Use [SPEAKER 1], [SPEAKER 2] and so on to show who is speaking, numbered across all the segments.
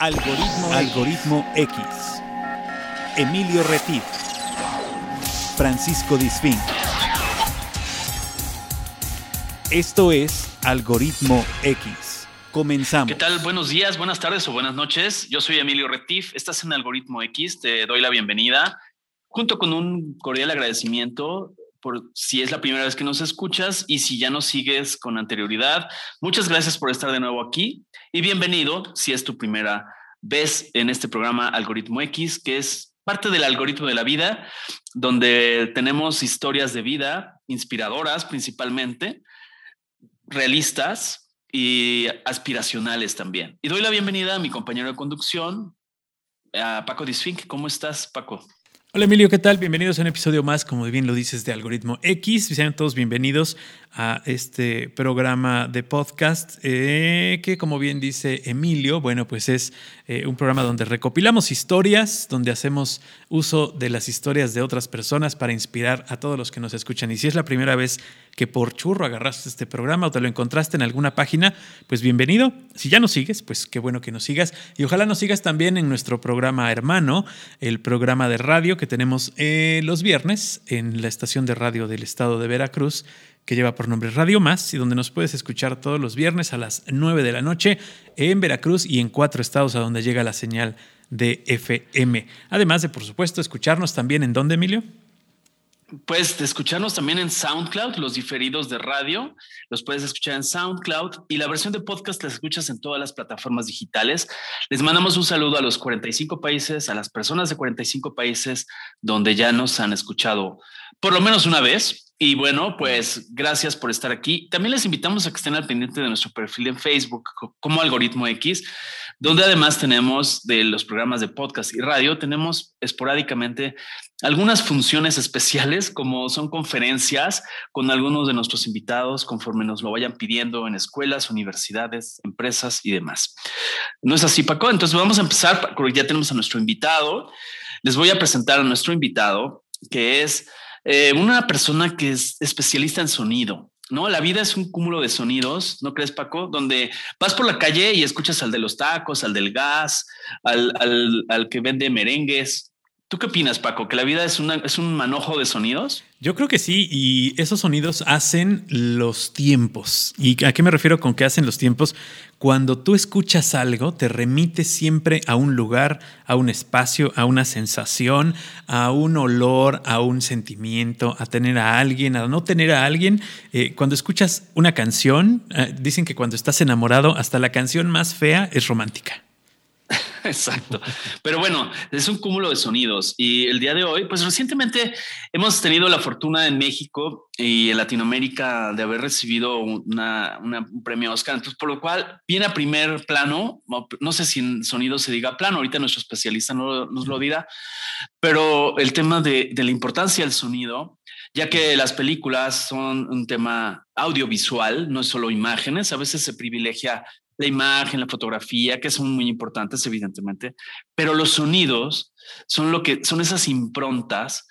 [SPEAKER 1] Algoritmo, Algoritmo X. Emilio Retif. Francisco Disfín. Esto es Algoritmo X. Comenzamos.
[SPEAKER 2] ¿Qué tal? Buenos días, buenas tardes o buenas noches. Yo soy Emilio Retif. Estás en Algoritmo X. Te doy la bienvenida. Junto con un cordial agradecimiento por si es la primera vez que nos escuchas y si ya nos sigues con anterioridad. Muchas gracias por estar de nuevo aquí y bienvenido si es tu primera vez en este programa Algoritmo X, que es parte del algoritmo de la vida, donde tenemos historias de vida inspiradoras principalmente, realistas y aspiracionales también. Y doy la bienvenida a mi compañero de conducción, a Paco Disfink. ¿Cómo estás, Paco?
[SPEAKER 3] Hola Emilio, ¿qué tal? Bienvenidos a un episodio más, como bien lo dices, de Algoritmo X. Sean todos bienvenidos a este programa de podcast eh, que, como bien dice Emilio, bueno, pues es eh, un programa donde recopilamos historias, donde hacemos uso de las historias de otras personas para inspirar a todos los que nos escuchan. Y si es la primera vez que por churro agarraste este programa o te lo encontraste en alguna página, pues bienvenido. Si ya nos sigues, pues qué bueno que nos sigas. Y ojalá nos sigas también en nuestro programa hermano, el programa de radio que tenemos eh, los viernes en la estación de radio del estado de Veracruz que lleva por nombre Radio Más y donde nos puedes escuchar todos los viernes a las 9 de la noche en Veracruz y en cuatro estados a donde llega la señal de FM. Además de, por supuesto, escucharnos también en dónde, Emilio?
[SPEAKER 2] Puedes escucharnos también en SoundCloud, los diferidos de radio, los puedes escuchar en SoundCloud y la versión de podcast la escuchas en todas las plataformas digitales. Les mandamos un saludo a los 45 países, a las personas de 45 países donde ya nos han escuchado por lo menos una vez. Y bueno, pues gracias por estar aquí. También les invitamos a que estén al pendiente de nuestro perfil en Facebook como Algoritmo X, donde además tenemos de los programas de podcast y radio, tenemos esporádicamente algunas funciones especiales, como son conferencias con algunos de nuestros invitados, conforme nos lo vayan pidiendo en escuelas, universidades, empresas y demás. ¿No es así, Paco? Entonces vamos a empezar, porque ya tenemos a nuestro invitado. Les voy a presentar a nuestro invitado, que es eh, una persona que es especialista en sonido. ¿no? La vida es un cúmulo de sonidos, ¿no crees, Paco? Donde vas por la calle y escuchas al de los tacos, al del gas, al, al, al que vende merengues, ¿Tú qué opinas, Paco? ¿Que la vida es, una, es un manojo de sonidos?
[SPEAKER 3] Yo creo que sí, y esos sonidos hacen los tiempos. ¿Y a qué me refiero con que hacen los tiempos? Cuando tú escuchas algo, te remite siempre a un lugar, a un espacio, a una sensación, a un olor, a un sentimiento, a tener a alguien, a no tener a alguien. Eh, cuando escuchas una canción, eh, dicen que cuando estás enamorado, hasta la canción más fea es romántica.
[SPEAKER 2] Exacto. Pero bueno, es un cúmulo de sonidos. Y el día de hoy, pues recientemente hemos tenido la fortuna en México y en Latinoamérica de haber recibido una, un premio Oscar. Entonces, por lo cual viene a primer plano, no sé si en sonido se diga plano, ahorita nuestro especialista no, nos lo dirá, pero el tema de, de la importancia del sonido, ya que las películas son un tema audiovisual, no es solo imágenes, a veces se privilegia la imagen, la fotografía, que son muy importantes, evidentemente, pero los sonidos son lo que son esas improntas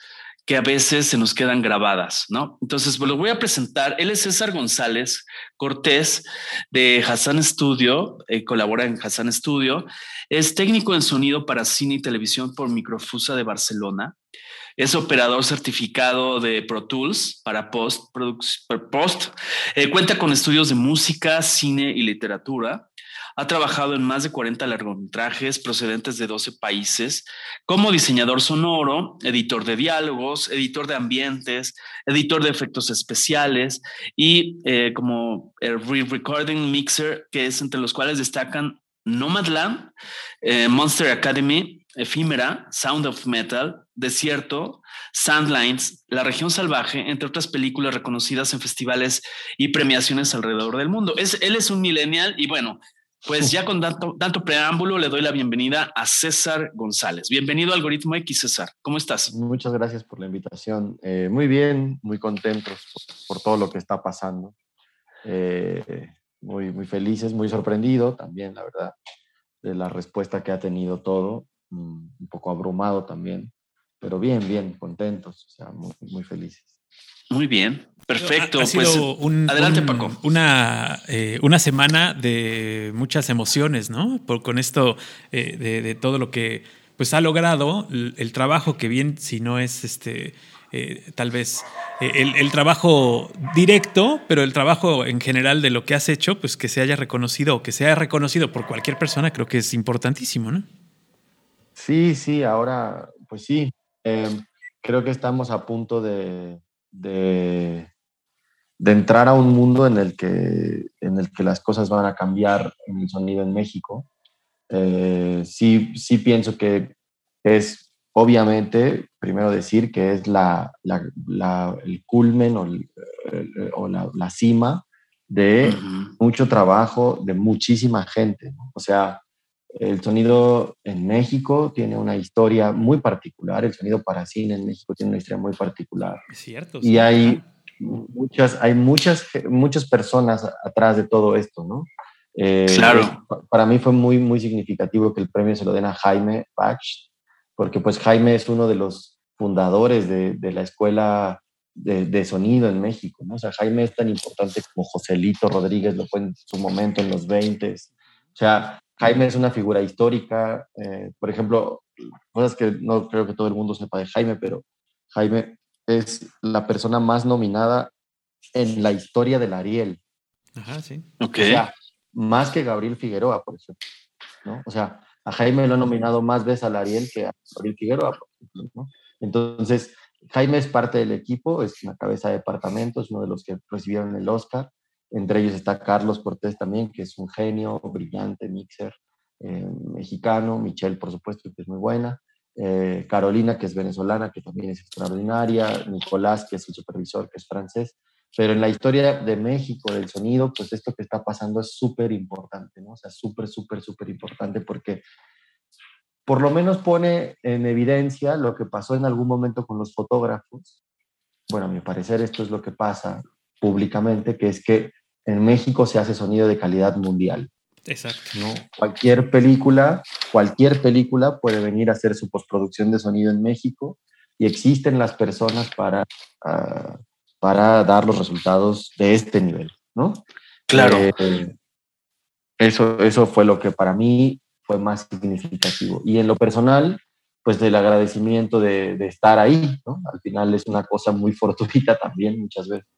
[SPEAKER 2] que a veces se nos quedan grabadas, ¿no? Entonces, pues lo voy a presentar. Él es César González Cortés de Hassan Studio, eh, colabora en Hassan Studio, es técnico en sonido para cine y televisión por Microfusa de Barcelona. Es operador certificado de Pro Tools para post. Eh, cuenta con estudios de música, cine y literatura. Ha trabajado en más de 40 largometrajes procedentes de 12 países como diseñador sonoro, editor de diálogos, editor de ambientes, editor de efectos especiales y eh, como re-recording mixer, que es entre los cuales destacan Nomadland, eh, Monster Academy, Efímera, Sound of Metal, Desierto, Sandlines, La región salvaje, entre otras películas reconocidas en festivales y premiaciones alrededor del mundo. Es, él es un millennial y bueno, pues ya con tanto, preámbulo le doy la bienvenida a César González. Bienvenido a Algoritmo X, César. ¿Cómo estás?
[SPEAKER 4] Muchas gracias por la invitación. Eh, muy bien, muy contentos por, todo lo que está pasando. Eh, muy, muy felices, muy sorprendido también, la verdad, de la respuesta que ha tenido todo. Mm, un poco abrumado también, pero bien, bien, contentos, o sea, muy, muy felices.
[SPEAKER 2] Muy bien. Perfecto.
[SPEAKER 3] Ha, sido
[SPEAKER 2] pues,
[SPEAKER 3] un,
[SPEAKER 2] adelante, Paco.
[SPEAKER 3] Una, eh, una semana de muchas emociones, ¿no? Por, con esto eh, de, de, todo lo que pues ha logrado, el, el, trabajo que bien, si no es este, eh, tal vez el, el, trabajo directo, pero el trabajo en general de lo que has hecho, pues que se haya reconocido o que sea reconocido por cualquier persona, creo que es importantísimo, ¿no?
[SPEAKER 4] Sí, sí, ahora, pues sí, eh, creo que estamos a punto de, de, de, entrar a un mundo en el, que, en el que las cosas van a cambiar en el sonido en México. Eh, sí, sí pienso que es, obviamente, primero decir que es la, la, la el culmen o, el, o la, la, cima de uh -huh. mucho trabajo de muchísima gente. ¿no? O sea, el sonido en México tiene una historia muy particular, el sonido para cine en México tiene una historia muy particular.
[SPEAKER 3] Es cierto.
[SPEAKER 4] Y sí, hay muchas, hay muchas, muchas personas atrás de todo esto, ¿no?
[SPEAKER 2] Eh, claro.
[SPEAKER 4] Para mí fue muy, muy significativo que el premio se lo den a Jaime Bach, porque pues Jaime es uno de los fundadores de, de la escuela de, de, sonido en México, ¿no? O sea, Jaime es tan importante como Joselito Rodríguez lo fue en su momento en los 20. O sea, Jaime es una figura histórica. Eh, por ejemplo, cosas que no creo que todo el mundo sepa de Jaime, pero Jaime es la persona más nominada en la historia del Ariel.
[SPEAKER 3] Ajá, sí.
[SPEAKER 2] Ok.
[SPEAKER 4] O sea, más que Gabriel Figueroa, por ejemplo. ¿no? O sea, a Jaime lo han nominado más veces al Ariel que a Gabriel Figueroa, por ejemplo. ¿no? Entonces, Jaime es parte del equipo, es una cabeza de departamento, es uno de los que recibieron el Oscar. Entre ellos está Carlos Cortés también, que es un genio, brillante, mixer, eh, mexicano. Michelle, por supuesto, que es muy buena. Eh, Carolina, que es venezolana, que también es extraordinaria. Nicolás, que es el supervisor, que es francés. Pero en la historia de México, del sonido, pues esto que está pasando es súper importante, ¿no? O sea, súper, súper, súper importante porque por lo menos pone en evidencia lo que pasó en algún momento con los fotógrafos. Bueno, a mi parecer esto es lo que pasa públicamente, que es que en México se hace sonido de calidad mundial.
[SPEAKER 3] Exacto.
[SPEAKER 4] ¿no? Cualquier película, cualquier película puede venir a hacer su postproducción de sonido en México y existen las personas para, uh, para dar los resultados de este nivel, ¿no?
[SPEAKER 2] Claro.
[SPEAKER 4] Eh, eso, eso fue lo que para mí fue más significativo. Y en lo personal, pues del agradecimiento de, de estar ahí, ¿no? Al final es una cosa muy fortuita también muchas veces.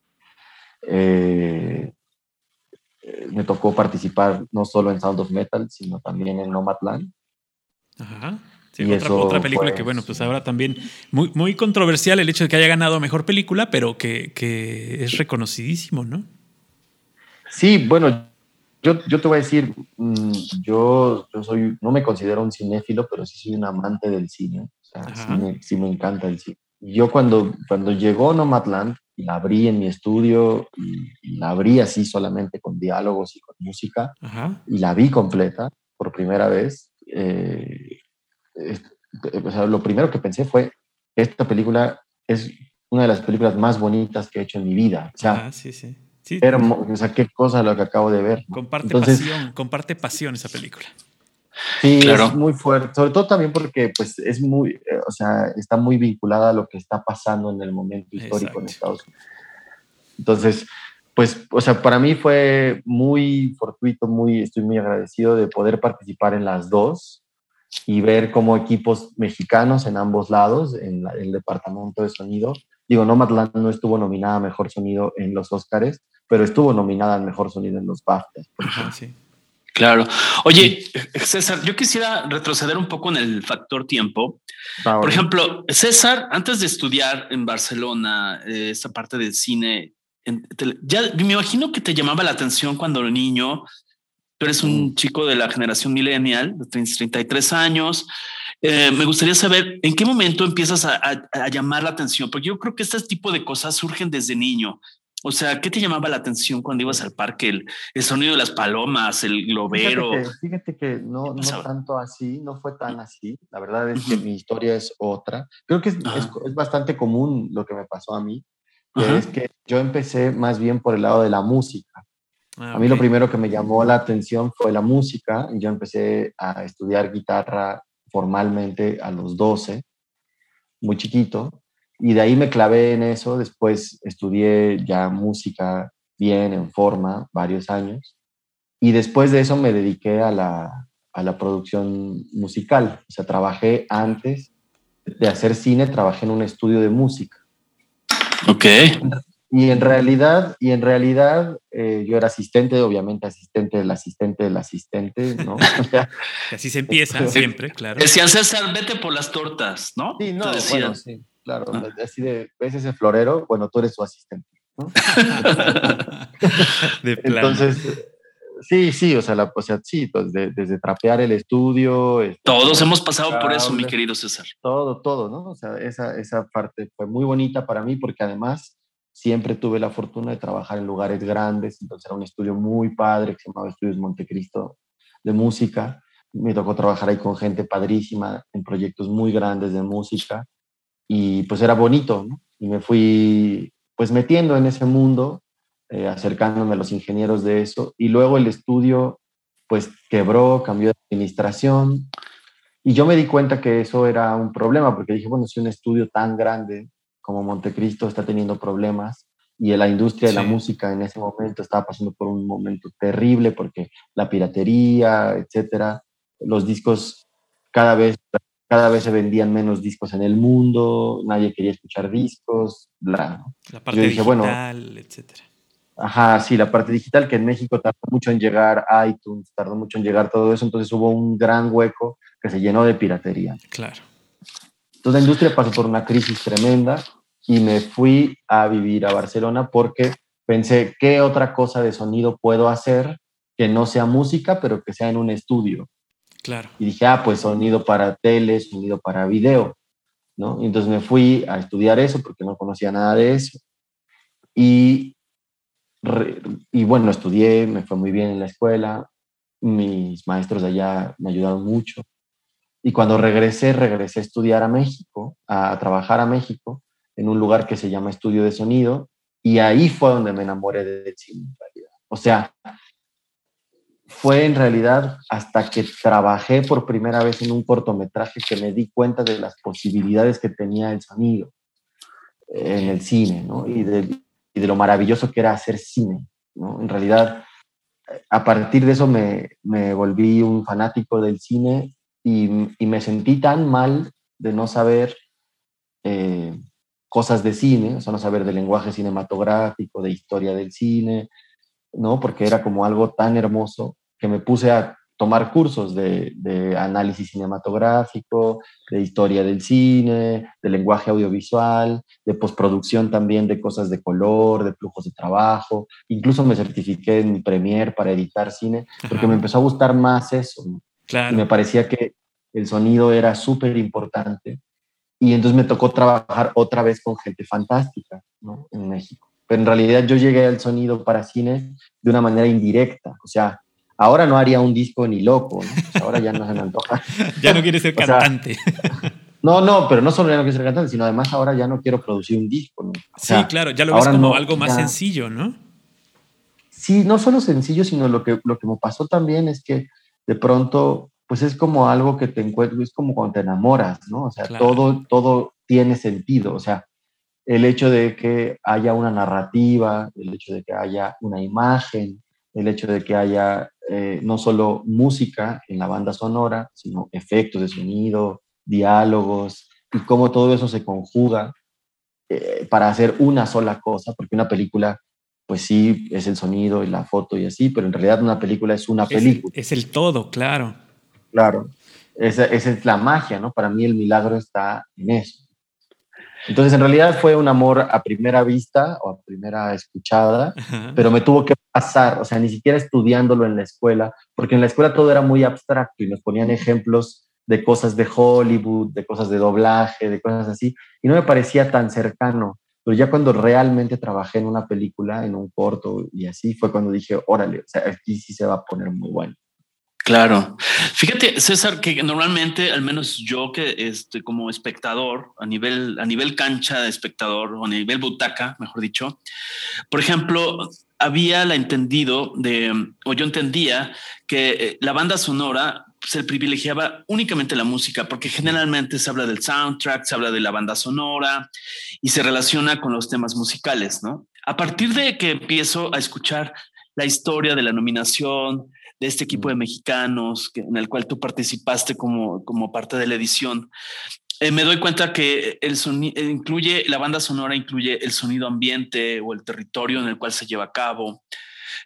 [SPEAKER 4] Eh, me tocó participar no solo en Sound of Metal, sino también en Nomadland.
[SPEAKER 3] Ajá. Sí, y otra, otra, película que, bueno, pues ahora también muy, muy controversial el hecho de que haya ganado mejor película, pero que, que es reconocidísimo, ¿no?
[SPEAKER 4] Sí, bueno, yo, yo te voy a decir, mm, yo, yo soy, no me considero un cinéfilo, pero sí soy un amante del cine. O sea, sí me, sí me, encanta el cine. Yo cuando, cuando llegó Nomadland, la abrí en mi estudio y, y, la abrí así solamente con diálogos y con música
[SPEAKER 3] Ajá.
[SPEAKER 4] y la vi completa por primera vez. Eh, eh, o sea, lo primero que pensé fue, esta película es una de las películas más bonitas que he hecho en mi vida. O sea,
[SPEAKER 3] sí, sí. sí.
[SPEAKER 4] Hermo, o sea, qué cosa lo que acabo de ver.
[SPEAKER 3] Comparte Entonces, pasión, comparte pasión esa película.
[SPEAKER 4] Sí, claro. es muy fuerte, sobre todo también porque pues es muy, eh, o sea, está muy vinculada a lo que está pasando en el momento histórico Exacto. en Estados Unidos. Entonces, pues, o sea, para mí fue muy fortuito, muy, estoy muy agradecido de poder participar en las dos y ver cómo equipos mexicanos en ambos lados, en la, el departamento de sonido, digo, Nomadland no estuvo nominada a Mejor Sonido en los Oscars, pero estuvo nominada al Mejor Sonido en los BAFTA.
[SPEAKER 3] Ajá, sí.
[SPEAKER 2] Claro. Oye, César, yo quisiera retroceder un poco en el factor tiempo. Por ejemplo, César, antes de estudiar en Barcelona, eh, esta parte del cine, en, te, ya me imagino que te llamaba la atención cuando era niño. Tú eres un mm. chico de la generación millennial, de 33 años. Eh, me gustaría saber en qué momento empiezas a, a, a, llamar la atención, porque yo creo que este tipo de cosas surgen desde niño. O sea, ¿qué te llamaba la atención cuando ibas al parque? El, el sonido de las palomas, el globero.
[SPEAKER 4] Fíjate que, fíjate que no, no tanto así, no fue tan así. La verdad es que mi historia es otra. Creo que es, es, es, bastante común lo que me pasó a mí. Que es que yo empecé más bien por el lado de la música. Ah, a mí okay. lo primero que me llamó la atención fue la música. Y yo empecé a estudiar guitarra formalmente a los 12, muy chiquito. Y de ahí me clavé en eso. Después estudié ya música bien, en forma, varios años. Y después de eso me dediqué a la, a la producción musical. O sea, trabajé antes de hacer cine, trabajé en un estudio de música.
[SPEAKER 2] Ok.
[SPEAKER 4] Y en realidad, y en realidad eh, yo era asistente, obviamente asistente del asistente del asistente, ¿no?
[SPEAKER 3] así se empieza siempre, claro.
[SPEAKER 2] Decían César, vete por las tortas, ¿no?
[SPEAKER 4] Sí, no, bueno, sí, claro. Ah. Así de, ves ese florero, bueno, tú eres su asistente, ¿no? de Entonces, sí, sí, o sea, la, o sea sí, pues, desde trapear el estudio.
[SPEAKER 2] Este, Todos hemos pasado por eso, mi querido César.
[SPEAKER 4] Todo, todo, ¿no? O sea, esa, esa parte fue muy bonita para mí porque además siempre tuve la fortuna de trabajar en lugares grandes, entonces era un estudio muy padre que se llamaba Estudios Montecristo de música. Me tocó trabajar ahí con gente padrísima en proyectos muy grandes de música y pues era bonito, ¿no? Y me fui pues metiendo en ese mundo, eh, acercándome a los ingenieros de eso y luego el estudio pues quebró, cambió de administración y yo me di cuenta que eso era un problema porque dije, bueno, si un estudio tan grande como Montecristo está teniendo problemas y la industria de la música en ese momento estaba pasando por un momento terrible porque la piratería, etcétera, los discos cada vez cada vez se vendían menos discos en el mundo, nadie quería escuchar discos, bla.
[SPEAKER 3] La parte digital, etcétera.
[SPEAKER 4] Ajá, sí, la parte digital que en México tardó mucho en llegar iTunes, tardó mucho en llegar todo eso, entonces hubo un gran hueco que se llenó de piratería.
[SPEAKER 3] Claro.
[SPEAKER 4] Entonces la industria pasó por una crisis tremenda y me fui a vivir a Barcelona porque pensé, ¿qué otra cosa de sonido puedo hacer que no sea música, pero que sea en un estudio?
[SPEAKER 3] Claro.
[SPEAKER 4] Y dije, ah, pues sonido para tele, sonido para video, ¿no? Y entonces me fui a estudiar eso porque no conocía nada de eso. Y, y bueno, estudié, me fue muy bien en la escuela, mis maestros de allá me ayudaron mucho. Y cuando regresé, regresé a estudiar a México, a trabajar a México, en un lugar que se llama Estudio de Sonido, y ahí fue donde me enamoré del cine. O sea, fue en realidad hasta que trabajé por primera vez en un cortometraje que me di cuenta de las posibilidades que tenía el sonido en el cine, ¿no? Y de, y de lo maravilloso que era hacer cine, ¿no? En realidad, a partir de eso me, me volví un fanático del cine y, y, me sentí tan mal de no saber eh, cosas de cine, o sea, no saber de lenguaje cinematográfico, de historia del cine, ¿no? Porque era como algo tan hermoso que me puse a tomar cursos de, de, análisis cinematográfico, de historia del cine, de lenguaje audiovisual, de postproducción también de cosas de color, de flujos de trabajo. Incluso me certifiqué en Premiere para editar cine, porque me empezó a gustar más eso.
[SPEAKER 3] Claro.
[SPEAKER 4] Y me parecía que el sonido era súper importante y entonces me tocó trabajar otra vez con gente fantástica ¿no? en México. Pero en realidad yo llegué al sonido para cine de una manera indirecta. O sea, ahora no haría un disco ni loco, ¿no? ahora ya no se me antoja.
[SPEAKER 3] ya no quieres ser cantante.
[SPEAKER 4] no, no, pero no solo ya no quiero ser cantante, sino además ahora ya no quiero producir un disco. ¿no?
[SPEAKER 3] sí, claro, ya lo ves como algo más sencillo, ¿no?
[SPEAKER 4] Sí, no solo sencillo, sino lo que, lo que me pasó también es que de pronto pues es como algo que te encuentras, es como cuando te enamoras, ¿no? O sea, todo, todo tiene sentido, o sea, el hecho de que haya una narrativa, el hecho de que haya una imagen, el hecho de que haya eh, no solo música en la banda sonora, sino efectos de sonido, diálogos, y cómo todo eso se conjuga eh, para hacer una sola cosa, porque una película, pues sí, es el sonido y la foto y así, pero en realidad una película es una película.
[SPEAKER 3] es el todo, claro.
[SPEAKER 4] Claro, esa, es la magia, ¿no? Para mí el milagro está en eso. Entonces, en realidad fue un amor a primera vista o a primera escuchada, pero me tuvo que pasar, o sea, ni siquiera estudiándolo en la escuela, porque en la escuela todo era muy abstracto y nos ponían ejemplos de cosas de Hollywood, de cosas de doblaje, de cosas así, y no me parecía tan cercano. Pero ya cuando realmente trabajé en una película, en un corto y así, fue cuando dije, órale, o sea, aquí sí se va a poner muy bueno.
[SPEAKER 2] Claro. Fíjate, César, que normalmente, al menos yo que este, como espectador, a nivel, a nivel cancha de espectador o a nivel butaca, mejor dicho, por ejemplo, había la entendido de, o yo entendía que eh, la banda sonora se privilegiaba únicamente la música, porque generalmente se habla del soundtrack, se habla de la banda sonora y se relaciona con los temas musicales, ¿no? A partir de que empiezo a escuchar la historia de la nominación de este equipo de mexicanos en el cual tú participaste como, como parte de la edición, eh, me doy cuenta que el sonido incluye, la banda sonora incluye el sonido ambiente o el territorio en el cual se lleva a cabo,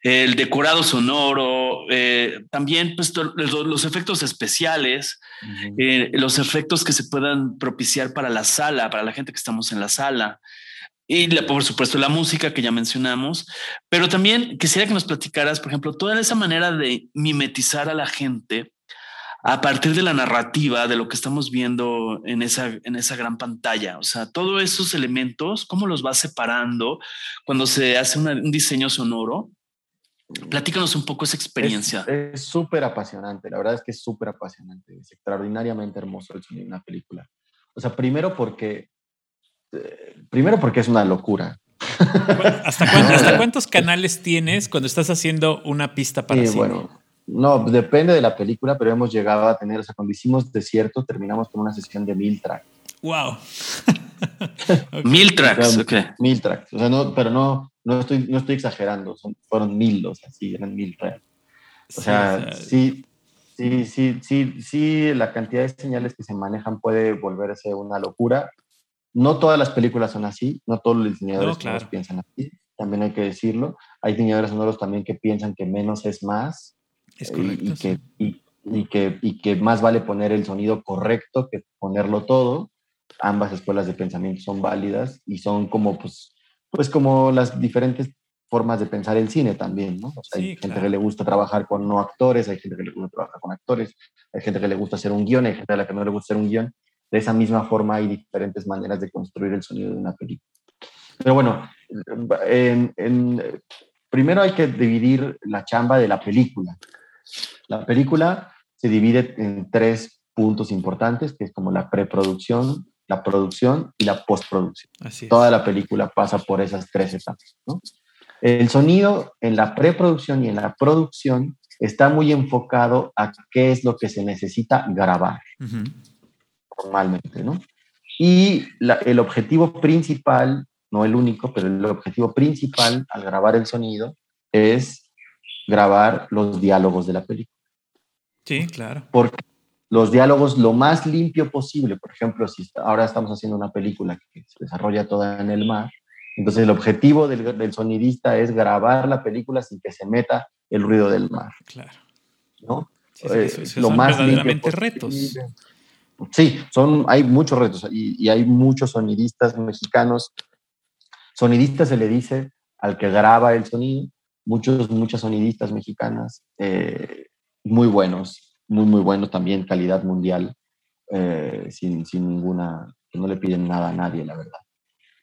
[SPEAKER 2] el decorado sonoro, eh, también pues, los, efectos especiales, eh, los efectos que se puedan propiciar para la sala, para la gente que estamos en la sala. Y por supuesto la música que ya mencionamos, pero también quisiera que nos platicaras, por ejemplo, toda esa manera de mimetizar a la gente a partir de la narrativa, de lo que estamos viendo en esa, en esa gran pantalla. O sea, todos esos elementos, ¿cómo los vas separando cuando se hace un diseño sonoro? Platícanos un poco esa experiencia.
[SPEAKER 4] Es súper apasionante, la verdad es que es súper apasionante, es extraordinariamente hermoso el sonido de una película. O sea, primero porque, primero porque es una locura.
[SPEAKER 3] ¿Hasta, cuántos canales tienes cuando estás haciendo una pista para sí,
[SPEAKER 4] Bueno, no, depende de la película, pero hemos llegado a tener, o sea, cuando hicimos Desierto, terminamos con una sesión de mil tracks.
[SPEAKER 3] ¡Wow!
[SPEAKER 2] Mil tracks, ok.
[SPEAKER 4] Mil tracks, o sea, no, pero no, no, estoy, no estoy exagerando, son, fueron mil, o sea, sí, eran mil tracks. O sea, sí, sí, sí, sí, sí, la cantidad de señales que se manejan puede volverse una locura. No todas las películas son así, no todos los diseñadores piensan así, también hay que decirlo. Hay diseñadores sonoros también que piensan que menos es más
[SPEAKER 3] es correcto,
[SPEAKER 4] y, que, y, que, y que más vale poner el sonido correcto que ponerlo todo. Ambas escuelas de pensamiento son válidas y son como, pues, pues como las diferentes formas de pensar el cine también, ¿no? hay gente que le gusta trabajar con no actores, hay gente que le gusta trabajar con actores, hay gente que le gusta hacer un guion, hay gente a la que no le gusta hacer un guion. De esa misma forma hay diferentes maneras de construir el sonido de una película. Pero bueno, en, en, primero hay que dividir la chamba de la película. La película se divide en tres puntos importantes, que es como la preproducción, la producción y la postproducción. Toda la película pasa por esas tres etapas. El sonido en la preproducción y en la producción está muy enfocado a qué es lo que se necesita grabar, normalmente, ¿no? Y el objetivo principal, no el único, pero el objetivo principal al grabar el sonido es grabar los diálogos de la película.
[SPEAKER 3] Sí, claro.
[SPEAKER 4] Porque los diálogos lo más limpio posible. Por ejemplo, si ahora estamos haciendo una película que se desarrolla toda en el mar, entonces el objetivo del, sonidista es grabar la película sin que se meta el ruido del mar.
[SPEAKER 3] Claro.
[SPEAKER 4] ¿No?
[SPEAKER 3] Eh, lo son más verdaderamente retos.
[SPEAKER 4] Sí, son, hay muchos retos y, hay muchos sonidistas mexicanos. Sonidista se le dice al que graba el sonido, muchos, muchas sonidistas mexicanas eh, muy buenos, muy, muy buenos también, calidad mundial, eh, sin, sin, ninguna, que no le piden nada a nadie, la verdad.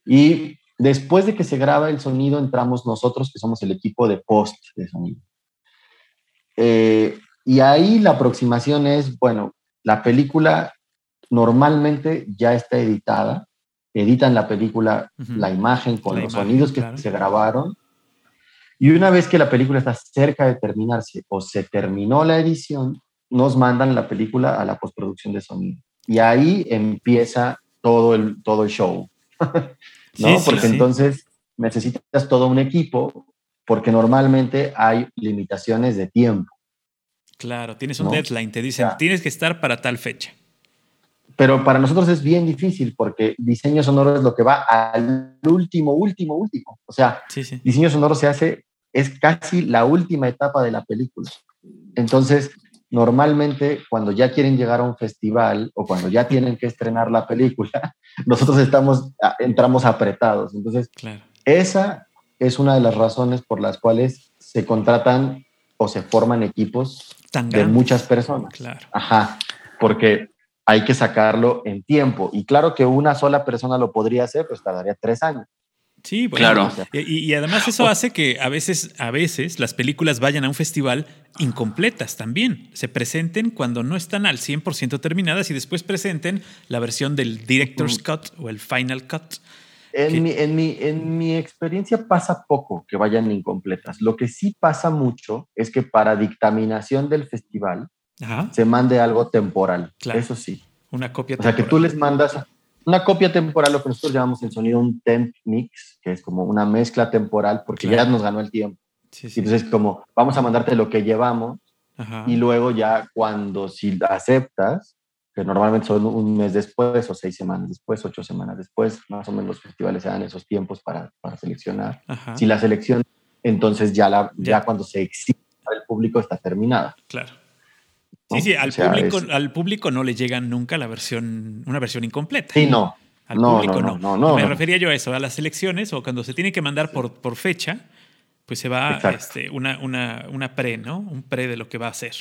[SPEAKER 4] Y después de que se graba el sonido, entramos nosotros, que somos el equipo de post de sonido. Eh, y ahí la aproximación es, bueno, la película normalmente ya está editada, editan la película, la imagen con los sonidos que se grabaron y una vez que la película está cerca de terminarse o se terminó la edición, nos mandan la película a la postproducción de sonido. Y ahí empieza todo el, todo el show. ¿No? porque entonces necesitas todo un equipo, porque normalmente hay limitaciones de tiempo.
[SPEAKER 3] Claro, tienes un deadline, te dicen, tienes que estar para tal fecha.
[SPEAKER 4] Pero para nosotros es bien difícil porque diseño sonoro es lo que va al último, último, último. O sea, diseño sonoro se hace es casi la última etapa de la película. Entonces, normalmente cuando ya quieren llegar a un festival o cuando ya tienen que estrenar la película, nosotros estamos, entramos apretados. Entonces, esa es una de las razones por las cuales se contratan o se forman equipos de muchas personas.
[SPEAKER 3] Claro.
[SPEAKER 4] Ajá, porque hay que sacarlo en tiempo. Y claro que una sola persona lo podría hacer, pues tardaría tres años.
[SPEAKER 3] Sí, claro. Y, además eso hace que a veces, a veces las películas vayan a un festival incompletas también. Se presenten cuando no están al 100% terminadas y después presenten la versión del director's cut o el final cut.
[SPEAKER 4] En, mi, en, mi, en mi experiencia pasa poco que vayan incompletas. Lo que sí pasa mucho es que para dictaminación del festival se mande algo temporal. Eso sí.
[SPEAKER 3] Una copia
[SPEAKER 4] temporal. O sea, que tú les mandas una copia temporal, lo que nosotros llamamos el sonido un temp mix, que es como una mezcla temporal, porque ya nos ganó el tiempo. Entonces, como vamos a mandarte lo que llevamos y luego ya cuando si aceptas, que normalmente son un mes después o seis semanas después, ocho semanas después, más o menos los festivales se dan esos tiempos para, para seleccionar. Si la selección, entonces ya, la, ya. cuando se exige al público está terminada.
[SPEAKER 3] Claro. Sí, sí, al, público, al público no le llega nunca la versión, una versión incompleta.
[SPEAKER 4] Sí, no.
[SPEAKER 3] Al público no. no, no Me refería yo a eso, a las elecciones o cuando se tiene que mandar por, por fecha, pues se va este, una, una, una, pre, ¿no? Un pre de lo que va a hacer.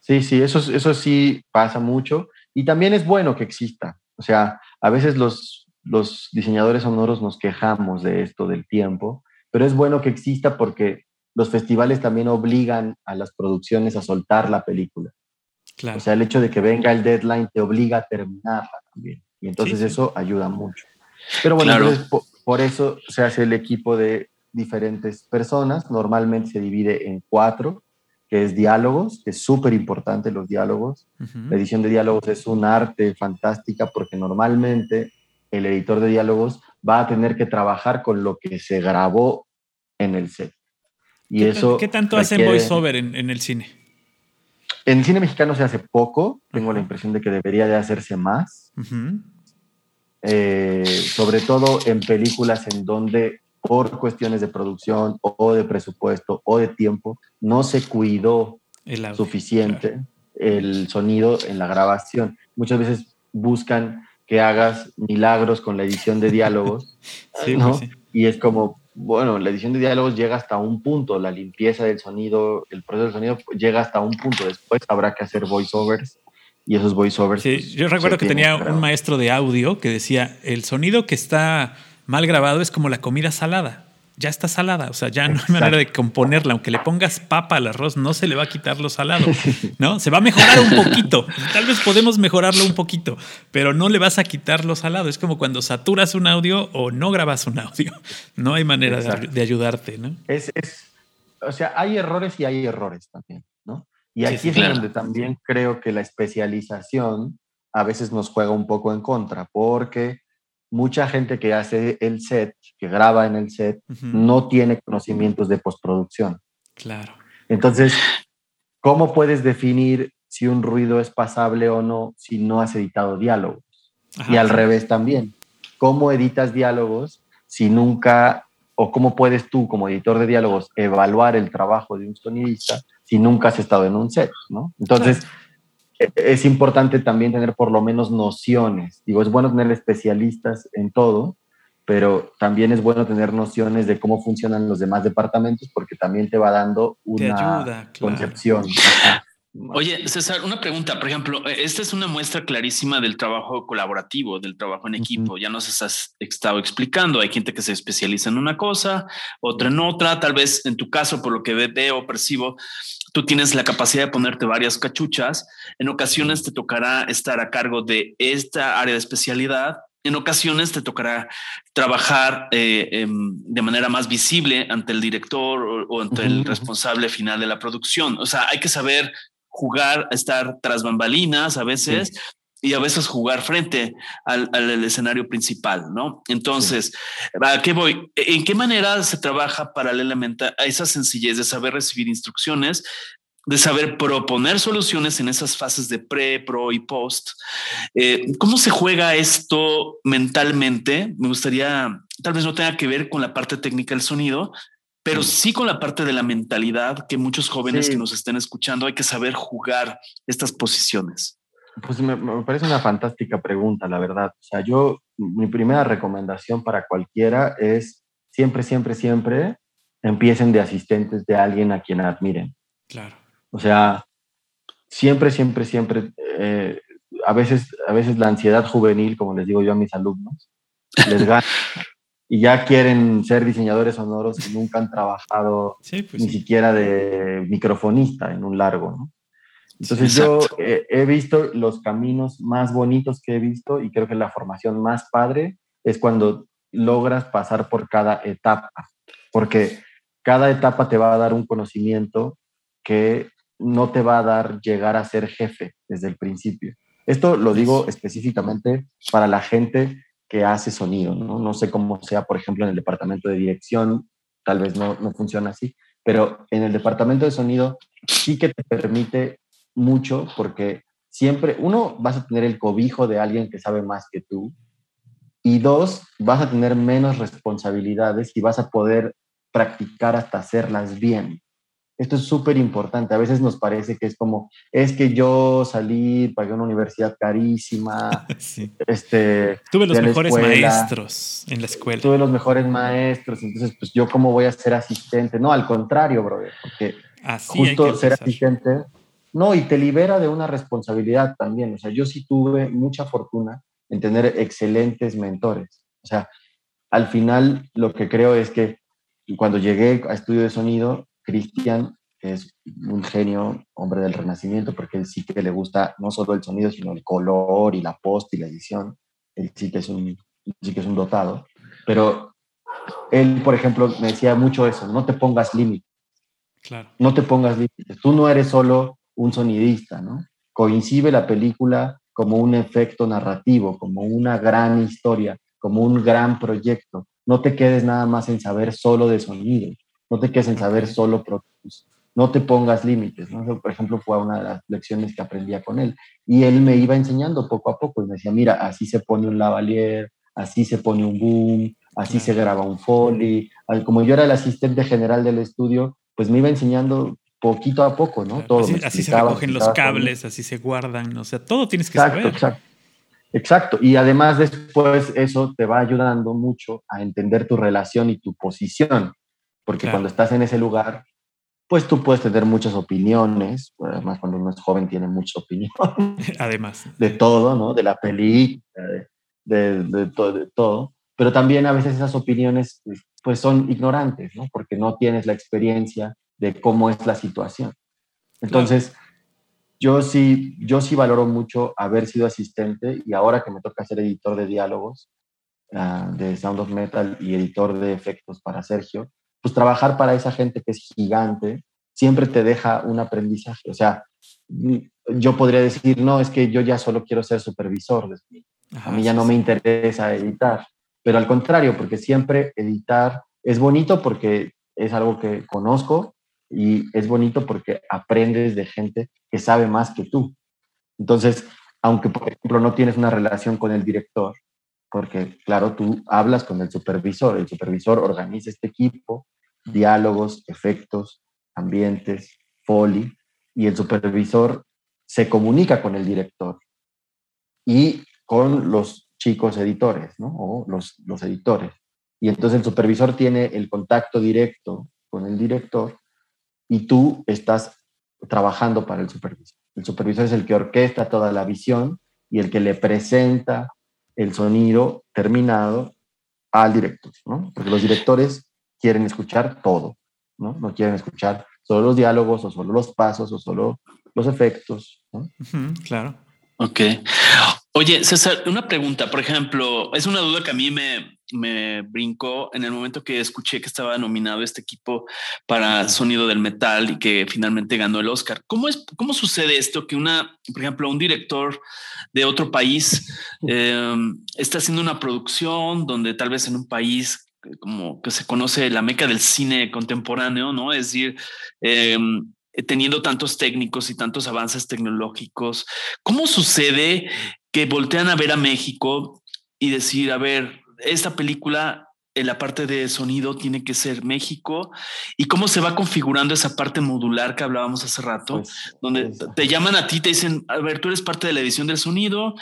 [SPEAKER 4] Sí, sí, eso, eso sí pasa mucho y también es bueno que exista. O sea, a veces los, los diseñadores sonoros nos quejamos de esto del tiempo, pero es bueno que exista porque los festivales también obligan a las producciones a soltar la película. Claro. O sea, el hecho de que venga el deadline te obliga a terminarla también. Y entonces eso ayuda mucho. Pero bueno, por, eso se hace el equipo de diferentes personas, normalmente se divide en cuatro, que es diálogos, que es súper importante los diálogos. La edición de diálogos es un arte fantástica porque normalmente el editor de diálogos va a tener que trabajar con lo que se grabó en el set. Y
[SPEAKER 3] ¿Qué,
[SPEAKER 4] eso
[SPEAKER 3] ¿Qué tanto hacen voiceover en, en el cine?
[SPEAKER 4] En el cine mexicano se hace poco, tengo la impresión de que debería de hacerse más. Eh, sobre todo en películas en donde por cuestiones de producción o de presupuesto o de tiempo, no se cuidó suficiente el sonido en la grabación. Muchas veces buscan que hagas milagros con la edición de diálogos, ¿no? Pues y es como, bueno, la edición de diálogos llega hasta un punto, la limpieza del sonido, el proceso del sonido llega hasta un punto, después habrá que hacer voiceovers y esos voiceovers.
[SPEAKER 3] Sí, pues, yo recuerdo que tenía un maestro de audio que decía, el sonido que está mal grabado es como la comida salada. Ya está salada, o sea, ya no hay manera de componerla. Aunque le pongas papa al arroz, no se le va a quitar lo salado, ¿no? Se va a mejorar un poquito. Tal vez podemos mejorarlo un poquito, pero no le vas a quitar lo salado. Es como cuando saturas un audio o no grabas un audio. No hay manera de, ayudarte, ¿no?
[SPEAKER 4] Es, o sea, hay errores y hay errores también, ¿no? Y aquí es donde también creo que la especialización a veces nos juega un poco en contra, porque mucha gente que hace el set, que graba en el set, no tiene conocimientos de postproducción.
[SPEAKER 3] Claro.
[SPEAKER 4] Entonces, ¿cómo puedes definir si un ruido es pasable o no si no has editado diálogos? y al revés también. ¿Cómo editas diálogos si nunca, o cómo puedes tú como editor de diálogos evaluar el trabajo de un sonidista si nunca has estado en un set? ¿no? Entonces, es importante también tener por lo menos nociones. Digo, es bueno tener especialistas en todo, pero también es bueno tener nociones de cómo funcionan los demás departamentos porque también te va dando una concepción.
[SPEAKER 2] Oye, César, una pregunta. Por ejemplo, e, esta es una muestra clarísima del trabajo colaborativo, del trabajo en equipo. Ya nos has estado explicando. Hay gente que se especializa en una cosa, otra en otra. Tal vez en tu caso, por lo que veo, percibo, tú tienes la capacidad de ponerte varias cachuchas. En ocasiones te tocará estar a cargo de esta área de especialidad. En ocasiones te tocará trabajar eh, em, de manera más visible ante el director o, ante el responsable final de la producción. O sea, hay que saber jugar, estar tras bambalinas a veces y a veces jugar frente al, escenario principal, ¿no? Entonces, ¿a qué voy? ¿En qué manera se trabaja paralelamente a esa sencillez de saber recibir instrucciones, de saber proponer soluciones en esas fases de pre, pro y post. Eh, ¿Cómo se juega esto mentalmente? Me gustaría, tal vez no tenga que ver con la parte técnica del sonido, pero mm. sí con la parte de la mentalidad que muchos jóvenes que nos estén escuchando hay que saber jugar estas posiciones.
[SPEAKER 4] Pues me, parece una fantástica pregunta, la verdad. O sea, yo, mi primera recomendación para cualquiera es siempre, siempre, siempre empiecen de asistentes de alguien a quien admiren.
[SPEAKER 3] Claro.
[SPEAKER 4] O sea, siempre, siempre, siempre, eh, a, veces, a veces la ansiedad juvenil, como les digo yo a mis alumnos, les gana y ya quieren ser diseñadores sonoros y nunca han trabajado pues ni siquiera de microfonista en un largo, ¿no? Entonces yo he visto los caminos más bonitos que he visto y creo que la formación más padre es cuando logras pasar por cada etapa, porque cada etapa te va a dar un conocimiento que no te va a dar llegar a ser jefe desde el principio. Esto lo digo específicamente para la gente que hace sonido, ¿no? No sé cómo sea, por ejemplo, en el departamento de dirección, tal vez no, no funciona así, pero en el departamento de sonido sí que te permite mucho porque siempre, uno, vas a tener el cobijo de alguien que sabe más que tú, y dos, vas a tener menos responsabilidades y vas a poder practicar hasta hacerlas bien. Esto es súper importante. A veces nos parece que es como, es que yo salí, pagué una universidad carísima. este,
[SPEAKER 3] Tuve los mejores maestros en la escuela.
[SPEAKER 4] Tuve los mejores maestros, entonces pues yo cómo voy a ser asistente. No, al contrario, brother, porque justo ser asistente, no, y te libera de una responsabilidad también. O sea, yo sí tuve mucha fortuna en tener excelentes mentores. O sea, al final lo que creo es que cuando llegué a estudio de sonido, Cristian es un genio, hombre del renacimiento, porque él sí que le gusta no solo el sonido, sino el color y la post y la edición. Él sí que es un, sí que es un dotado. Pero él, por ejemplo, me decía mucho eso, no te pongas límites.
[SPEAKER 3] Claro.
[SPEAKER 4] No te pongas límites. Tú no eres solo un sonidista, ¿no? Coincide la película como un efecto narrativo, como una gran historia, como un gran proyecto. No te quedes nada más en saber solo de sonido, no te quedes en saber solo productos, no te pongas límites. ¿no? Por ejemplo, fue una de las lecciones que aprendía con él. Y él me iba enseñando poco a poco y me decía, mira, así se pone un lavalier, así se pone un boom, así se graba un foley. Como yo era el asistente general del estudio, pues me iba enseñando poquito a poco, ¿no?
[SPEAKER 3] Todo así, se recogen los cables, así se guardan, o sea, todo tienes que saber.
[SPEAKER 4] Exacto. Exacto. Y además después eso te va ayudando mucho a entender tu relación y tu posición, porque cuando estás en ese lugar, pues tú puedes tener muchas opiniones, además cuando uno es joven tiene muchas opiniones.
[SPEAKER 3] Además.
[SPEAKER 4] De todo, ¿no? De la película, de, de, todo, de todo. Pero también a veces esas opiniones pues son ignorantes, ¿no? Porque no tienes la experiencia de cómo es la situación. Entonces, yo, sí, yo sí valoro mucho haber sido asistente y ahora que me toca ser editor de diálogos ah, de Sound of Metal y editor de efectos para Sergio, pues trabajar para esa gente que es gigante siempre te deja un aprendizaje. O sea, yo podría decir, no, es que yo ya solo quiero ser supervisor. A mí ya no me interesa editar. Pero al contrario, porque siempre editar es bonito porque es algo que conozco, y es bonito porque aprendes de gente que sabe más que tú. Entonces, aunque por ejemplo no tienes una relación con el director, porque claro, tú hablas con el supervisor, el supervisor organiza este equipo, diálogos, efectos, ambientes, foley, y el supervisor se comunica con el director y con los chicos editores, ¿no? O los, los editores. Y entonces el supervisor tiene el contacto directo con el director y tú estás trabajando para el supervisor. El supervisor es el que orquesta toda la visión y el que le presenta el sonido terminado al director, ¿no? Porque los directores quieren escuchar todo, ¿no? No quieren escuchar solo los diálogos o solo los pasos o solo los efectos, ¿no?
[SPEAKER 3] claro.
[SPEAKER 2] Ok. Oye, César, una pregunta, por ejemplo, es una duda que a mí me, me brincó en el momento que escuché que estaba nominado este equipo para sonido del metal y que finalmente ganó el Oscar. ¿Cómo, es, cómo sucede esto que una, por ejemplo, un director de otro país eh, está haciendo una producción donde tal vez en un país como que se conoce la meca del cine contemporáneo, ¿no? Es decir, eh, teniendo tantos técnicos y tantos avances tecnológicos, ¿cómo sucede que voltean a ver a México y decir, a ver, esta película en la parte de sonido tiene que ser México y cómo se va configurando esa parte modular que hablábamos hace rato, pues, donde te llaman a ti, te dicen, a ver, tú eres parte de la edición del sonido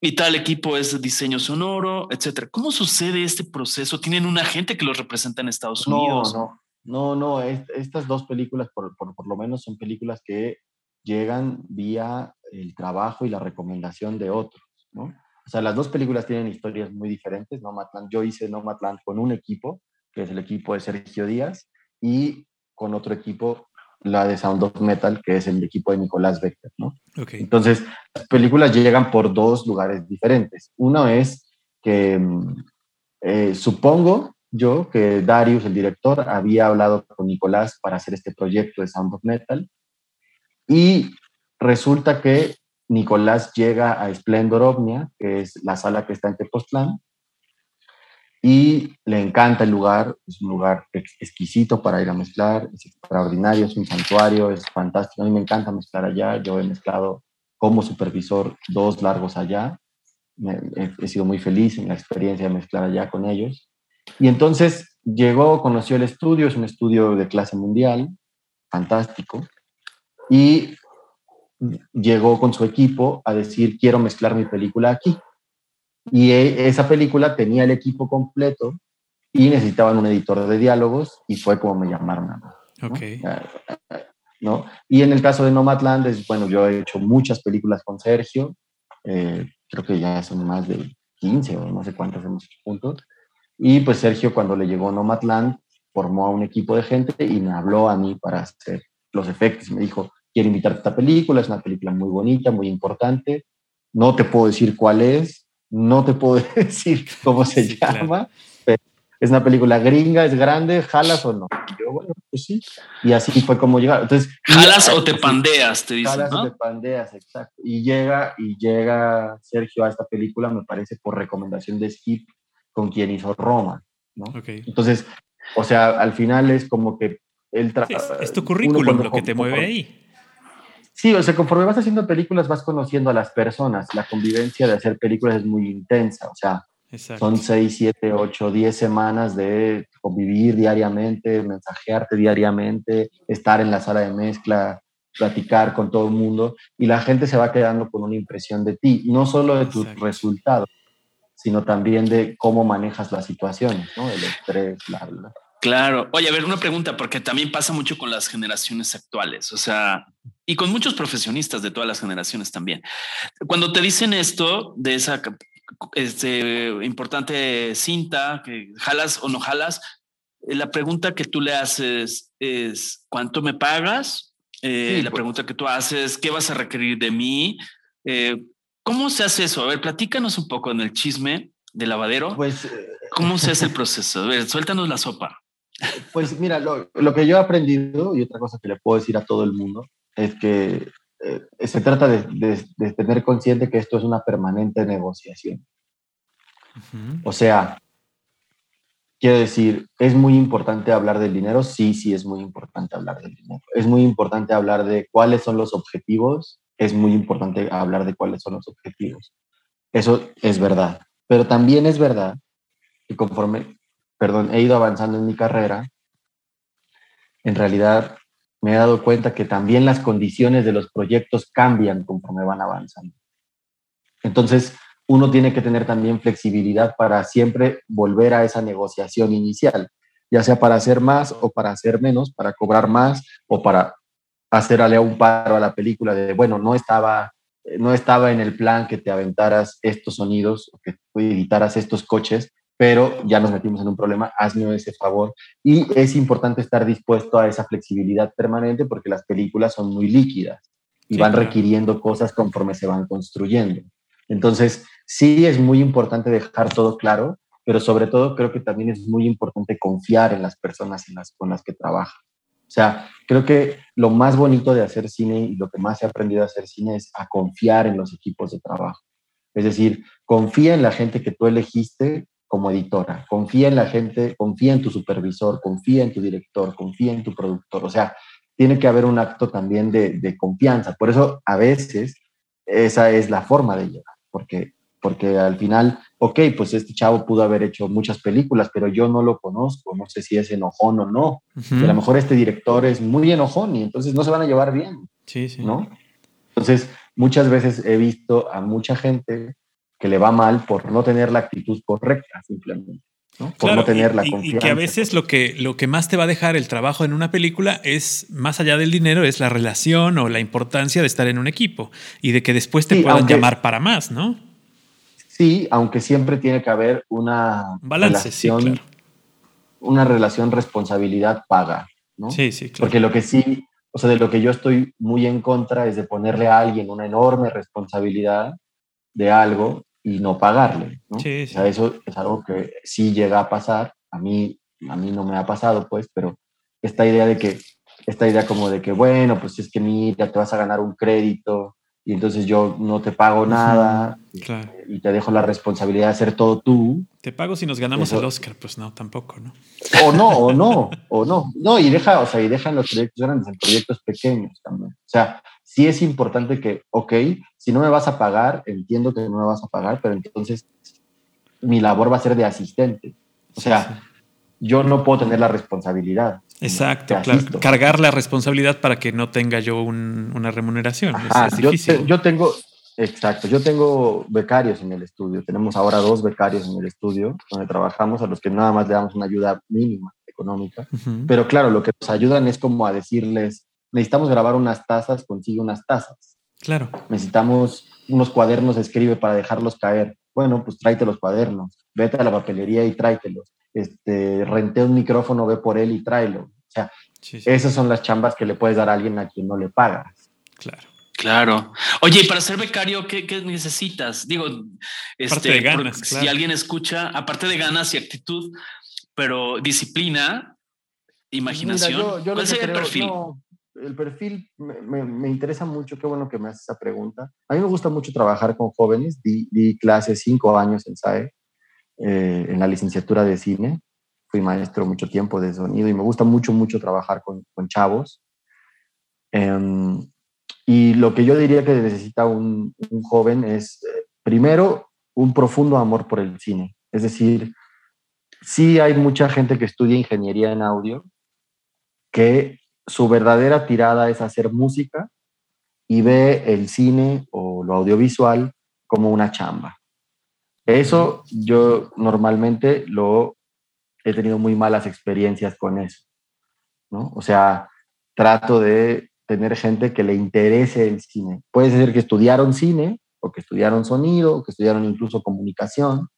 [SPEAKER 2] y tal equipo es diseño sonoro, etcétera. ¿Cómo sucede este proceso? ¿Tienen un agente que los representa en Estados Unidos?
[SPEAKER 4] No, no, no, estas dos películas por, por lo menos son películas que llegan vía el trabajo y la recomendación de otros, ¿no? O sea, las dos películas tienen historias muy diferentes. Nomadland, yo hice Nomadland con un equipo, que es el equipo de Sergio Díaz, y con otro equipo, la de Sound of Metal, que es el equipo de Nicolás Becker, ¿no?
[SPEAKER 3] Okay.
[SPEAKER 4] Entonces, las películas llegan por dos lugares diferentes. Uno es que mm, eh, supongo yo que Darius, el director, había hablado con Nicolás para hacer este proyecto de Sound of Metal Y resulta que Nicolás llega a Splendor Omnia, que es la sala que está en Tepoztlán, y le encanta el lugar, es un lugar exquisito para ir a mezclar, es extraordinario, es un santuario, es fantástico, a mí me encanta mezclar allá, yo he mezclado como supervisor dos largos allá, he, sido muy feliz en la experiencia de mezclar allá con ellos, y entonces llegó, conoció el estudio, es un estudio de clase mundial, fantástico, y llegó con su equipo a decir, quiero mezclar mi película aquí. Y e, esa película tenía el equipo completo y necesitaban un editor de diálogos y fue como me llamaron a mí. ¿no? Y en el caso de Nomadland, es, bueno, yo he hecho muchas películas con Sergio, eh, creo que ya son más de 15 o no sé cuántas hemos hecho juntos. Y pues Sergio cuando le llegó Nomadland formó a un equipo de gente y me habló a mí para hacer los efectos. Me dijo, quiero invitarte a esta película, es una película muy bonita, muy importante. No te puedo decir cuál es, no te puedo decir cómo se llama, pero es una película gringa, es grande, ¿jalas o no? yo, bueno, pues sí. Y así fue como llega. Entonces,
[SPEAKER 2] ¿Jalas o te pandeas? Te dicen,
[SPEAKER 4] Jalas o te pandeas, exacto. Y llega, y llega Sergio a esta película, me parece, por recomendación de Skip, con quien hizo Roma, ¿no? Entonces, o sea, al final es como que él
[SPEAKER 3] trabaja. es, tu currículum lo que te mueve ahí.
[SPEAKER 4] Sí, o sea, conforme vas haciendo películas vas conociendo a las personas. La convivencia de hacer películas es muy intensa. O sea, son seis, siete, ocho, diez semanas de convivir diariamente, mensajearte diariamente, estar en la sala de mezcla, platicar con todo el mundo y la gente se va quedando con una impresión de ti, no solo de tus resultados, sino también de cómo manejas las situaciones, ¿no? El estrés, bla, bla.
[SPEAKER 2] Claro. Oye, a ver, una pregunta, porque también pasa mucho con las generaciones actuales, o sea, y con muchos profesionistas de todas las generaciones también. Cuando te dicen esto de esa este, importante cinta, que jalas o no jalas, eh, la pregunta que tú le haces es, ¿cuánto me pagas? Eh, la pues. pregunta que tú haces, ¿qué vas a requerir de mí? Eh, ¿Cómo se hace eso? A ver, platícanos un poco en el chisme de lavadero. Pues, ¿Cómo se hace el proceso? A ver, suéltanos la sopa.
[SPEAKER 4] Pues mira, lo, que yo he aprendido y otra cosa que le puedo decir a todo el mundo es que eh, se trata de, tener consciente que esto es una permanente negociación. O sea, quiero decir, ¿es muy importante hablar del dinero? Sí, sí, es muy importante hablar del dinero. Es muy importante hablar de cuáles son los objetivos. Es muy importante hablar de cuáles son los objetivos. Eso es verdad. Pero también es verdad que conforme perdón, he ido avanzando en mi carrera, en realidad me he dado cuenta que también las condiciones de los proyectos cambian conforme van avanzando. Entonces, uno tiene que tener también flexibilidad para siempre volver a esa negociación inicial, ya sea para hacer más o para hacer menos, para cobrar más o para hacerle un paro a la película de, bueno, no estaba, no estaba en el plan que te aventaras estos sonidos que editaras estos coches, pero ya nos metimos en un problema, hazme ese favor. Y es importante estar dispuesto a esa flexibilidad permanente porque las películas son muy líquidas y van requiriendo cosas conforme se van construyendo. Entonces, sí es muy importante dejar todo claro, pero sobre todo creo que también es muy importante confiar en las personas en las, con las que trabaja. O sea, creo que lo más bonito de hacer cine y lo que más he aprendido a hacer cine es a confiar en los equipos de trabajo. Es decir, confía en la gente que tú elegiste como editora. Confía en la gente, confía en tu supervisor, confía en tu director, confía en tu productor. O sea, tiene que haber un acto también de, confianza. Por eso a veces esa es la forma de llegar, porque, porque al final, ok, pues este chavo pudo haber hecho muchas películas, pero yo no lo conozco, no sé si es enojón o no. A lo mejor este director es muy enojón y entonces no se van a llevar bien. Sí, sí. ¿no? Entonces, muchas veces he visto a mucha gente que le va mal por no tener la actitud correcta, simplemente. Por no tener la confianza.
[SPEAKER 3] Y que a veces lo que, lo que más te va a dejar el trabajo en una película es, más allá del dinero, es la relación o la importancia de estar en un equipo y de que después te puedan llamar para más, ¿no?
[SPEAKER 4] Sí, aunque siempre tiene que haber una
[SPEAKER 3] balance, relación,
[SPEAKER 4] una relación responsabilidad paga, ¿no? Sí, sí, claro. Porque lo que sí, o sea, de lo que yo estoy muy en contra es de ponerle a alguien una enorme responsabilidad de algo y no pagarle. ¿no? Sí, O sea, eso es algo que sí llega a pasar. A mí, a mí no me ha pasado, pues, pero esta idea de que esta idea como de que, bueno, pues es que mira, te vas a ganar un crédito y entonces yo no te pago nada y te dejo la responsabilidad de hacer todo tú.
[SPEAKER 3] Te pago si nos ganamos el Oscar, pues no, tampoco, ¿no?
[SPEAKER 4] O no, o no, o no. No, y deja, o sea, y dejan los proyectos grandes en proyectos pequeños también. O sea, sí es importante que, ok, si no me vas a pagar, entiendo que no me vas a pagar, pero entonces mi labor va a ser de asistente. O sea, yo no puedo tener la responsabilidad.
[SPEAKER 3] Exacto, claro. Cargar la responsabilidad para que no tenga yo una remuneración.
[SPEAKER 4] yo, tengo, exacto, yo tengo becarios en el estudio. Tenemos ahora dos becarios en el estudio donde trabajamos a los que nada más le damos una ayuda mínima económica. Pero claro, lo que nos ayudan es como a decirles, necesitamos grabar unas tazas, consigue unas tazas.
[SPEAKER 3] Claro.
[SPEAKER 4] Necesitamos unos cuadernos, escribe para dejarlos caer. Bueno, pues tráete los cuadernos, vete a la papelería y tráetelos este, renté un micrófono, ve por él y tráelo. O sea, esas son las chambas que le puedes dar a alguien a quien no le pagas.
[SPEAKER 3] Claro.
[SPEAKER 2] Claro. Oye, y para ser becario, ¿qué, necesitas? Digo, este, de ganas, si alguien escucha, aparte de ganas y actitud, pero disciplina, imaginación,
[SPEAKER 4] ¿cuál es el perfil? El perfil me, interesa mucho, qué bueno que me haces esa pregunta. A mí me gusta mucho trabajar con jóvenes, di, clases cinco años en SAE, eh, en la licenciatura de cine. Fui maestro mucho tiempo de sonido y me gusta mucho, mucho trabajar con, con chavos. Em, y lo que yo diría que necesita un, un joven es, eh, primero, un profundo amor por el cine. Es decir, sí hay mucha gente que estudia ingeniería en audio, que su verdadera tirada es hacer música y ve el cine o lo audiovisual como una chamba. Eso yo normalmente lo he tenido muy malas experiencias con eso, ¿no? O sea, trato de tener gente que le interese el cine. Puede ser que estudiaron cine o que estudiaron sonido o que estudiaron incluso comunicación,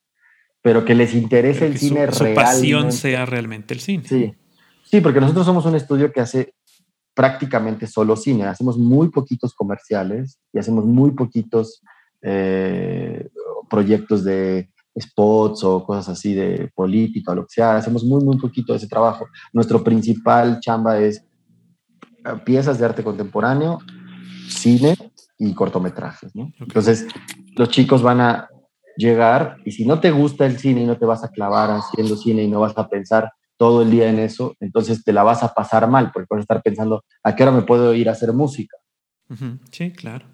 [SPEAKER 4] pero que les interese el cine
[SPEAKER 3] su, su pasión sea realmente el cine.
[SPEAKER 4] Sí. Sí, porque nosotros somos un estudio que hace prácticamente solo cine. Hacemos muy poquitos comerciales y hacemos muy poquitos eh, proyectos de spots o cosas así de política o lo que sea. Hacemos muy, muy poquito de ese trabajo. Nuestro principal chamba es eh, piezas de arte contemporáneo, cine y cortometrajes. Entonces, los chicos van a llegar y si no te gusta el cine y no te vas a clavar haciendo cine y no vas a pensar todo el día en eso, entonces te la vas a pasar mal porque vas a estar pensando, ¿a qué hora me puedo ir a hacer música?
[SPEAKER 3] Sí, claro.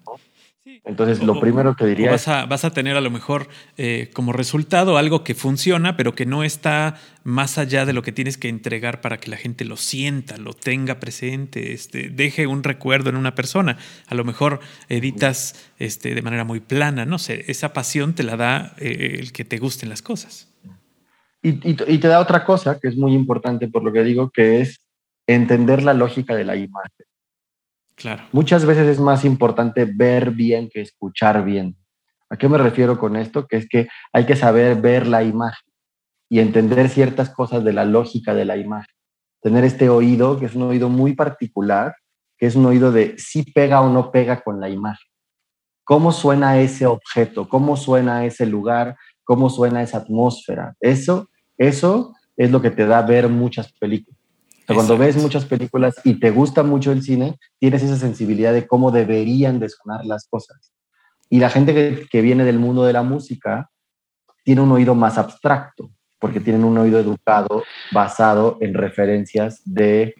[SPEAKER 4] Entonces, lo primero que diría
[SPEAKER 3] vas a, vas a tener a lo mejor eh, como resultado algo que funciona, pero que no está más allá de lo que tienes que entregar para que la gente lo sienta, lo tenga presente, este, deje un recuerdo en una persona. A lo mejor editas este, de manera muy plana, no sé, esa pasión te la da eh, el que te gusten las cosas.
[SPEAKER 4] Y, y te da otra cosa que es muy importante por lo que digo, que es entender la lógica de la imagen. Muchas veces es más importante ver bien que escuchar bien. ¿A qué me refiero con esto? Que es que hay que saber ver la imagen y entender ciertas cosas de la lógica de la imagen. Tener este oído, que es un oído muy particular, que es un oído de si pega o no pega con la imagen. ¿Cómo suena ese objeto? ¿Cómo suena ese lugar? ¿Cómo suena esa atmósfera? Eso, eso es lo que te da ver muchas películas cuando ves muchas películas y te gusta mucho el cine, tienes esa sensibilidad de cómo deberían de sonar las cosas. Y la gente que, que viene del mundo de la música tiene un oído más abstracto, porque tienen un oído educado basado en referencias de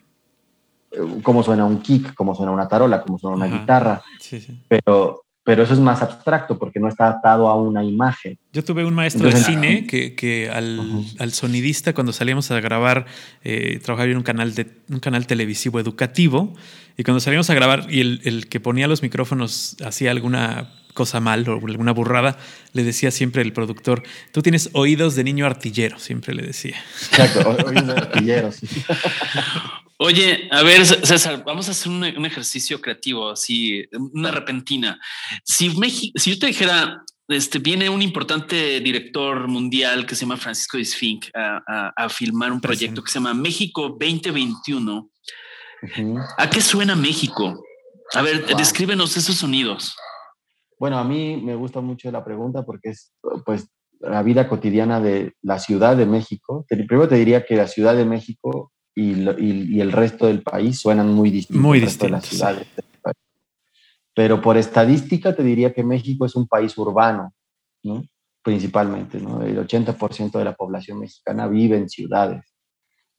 [SPEAKER 4] eh, cómo suena un kick, cómo suena una tarola, cómo suena una guitarra. Sí, sí. Pero pero eso es más abstracto porque no está atado a una imagen.
[SPEAKER 3] Yo tuve un maestro de cine que, que al, al, sonidista cuando salíamos a grabar, eh, trabajaba en un canal, de, un canal televisivo educativo y cuando salíamos a grabar y el, el que ponía los micrófonos hacía alguna cosa mal o alguna burrada, le decía siempre el productor, tú tienes oídos de niño artillero, siempre le decía.
[SPEAKER 4] Exacto, oídos de artillero, sí.
[SPEAKER 2] Oye, a ver, César, vamos a hacer un, ejercicio creativo, así, una repentina. Si, México, si yo te dijera, este, viene un importante director mundial que se llama Francisco Disfink a, a, filmar un proyecto que se llama México 2021. ¿A qué suena México? A ver, descríbenos esos sonidos.
[SPEAKER 4] Bueno, a mí me gusta mucho la pregunta porque es, pues, la vida cotidiana de la Ciudad de México. Primero te diría que la Ciudad de México y, el resto del país suenan muy distintos.
[SPEAKER 3] Muy
[SPEAKER 4] distintos. las ciudades. Pero por estadística te diría que México es un país urbano, ¿no? principalmente. ¿no? El 80% de la población mexicana vive en ciudades.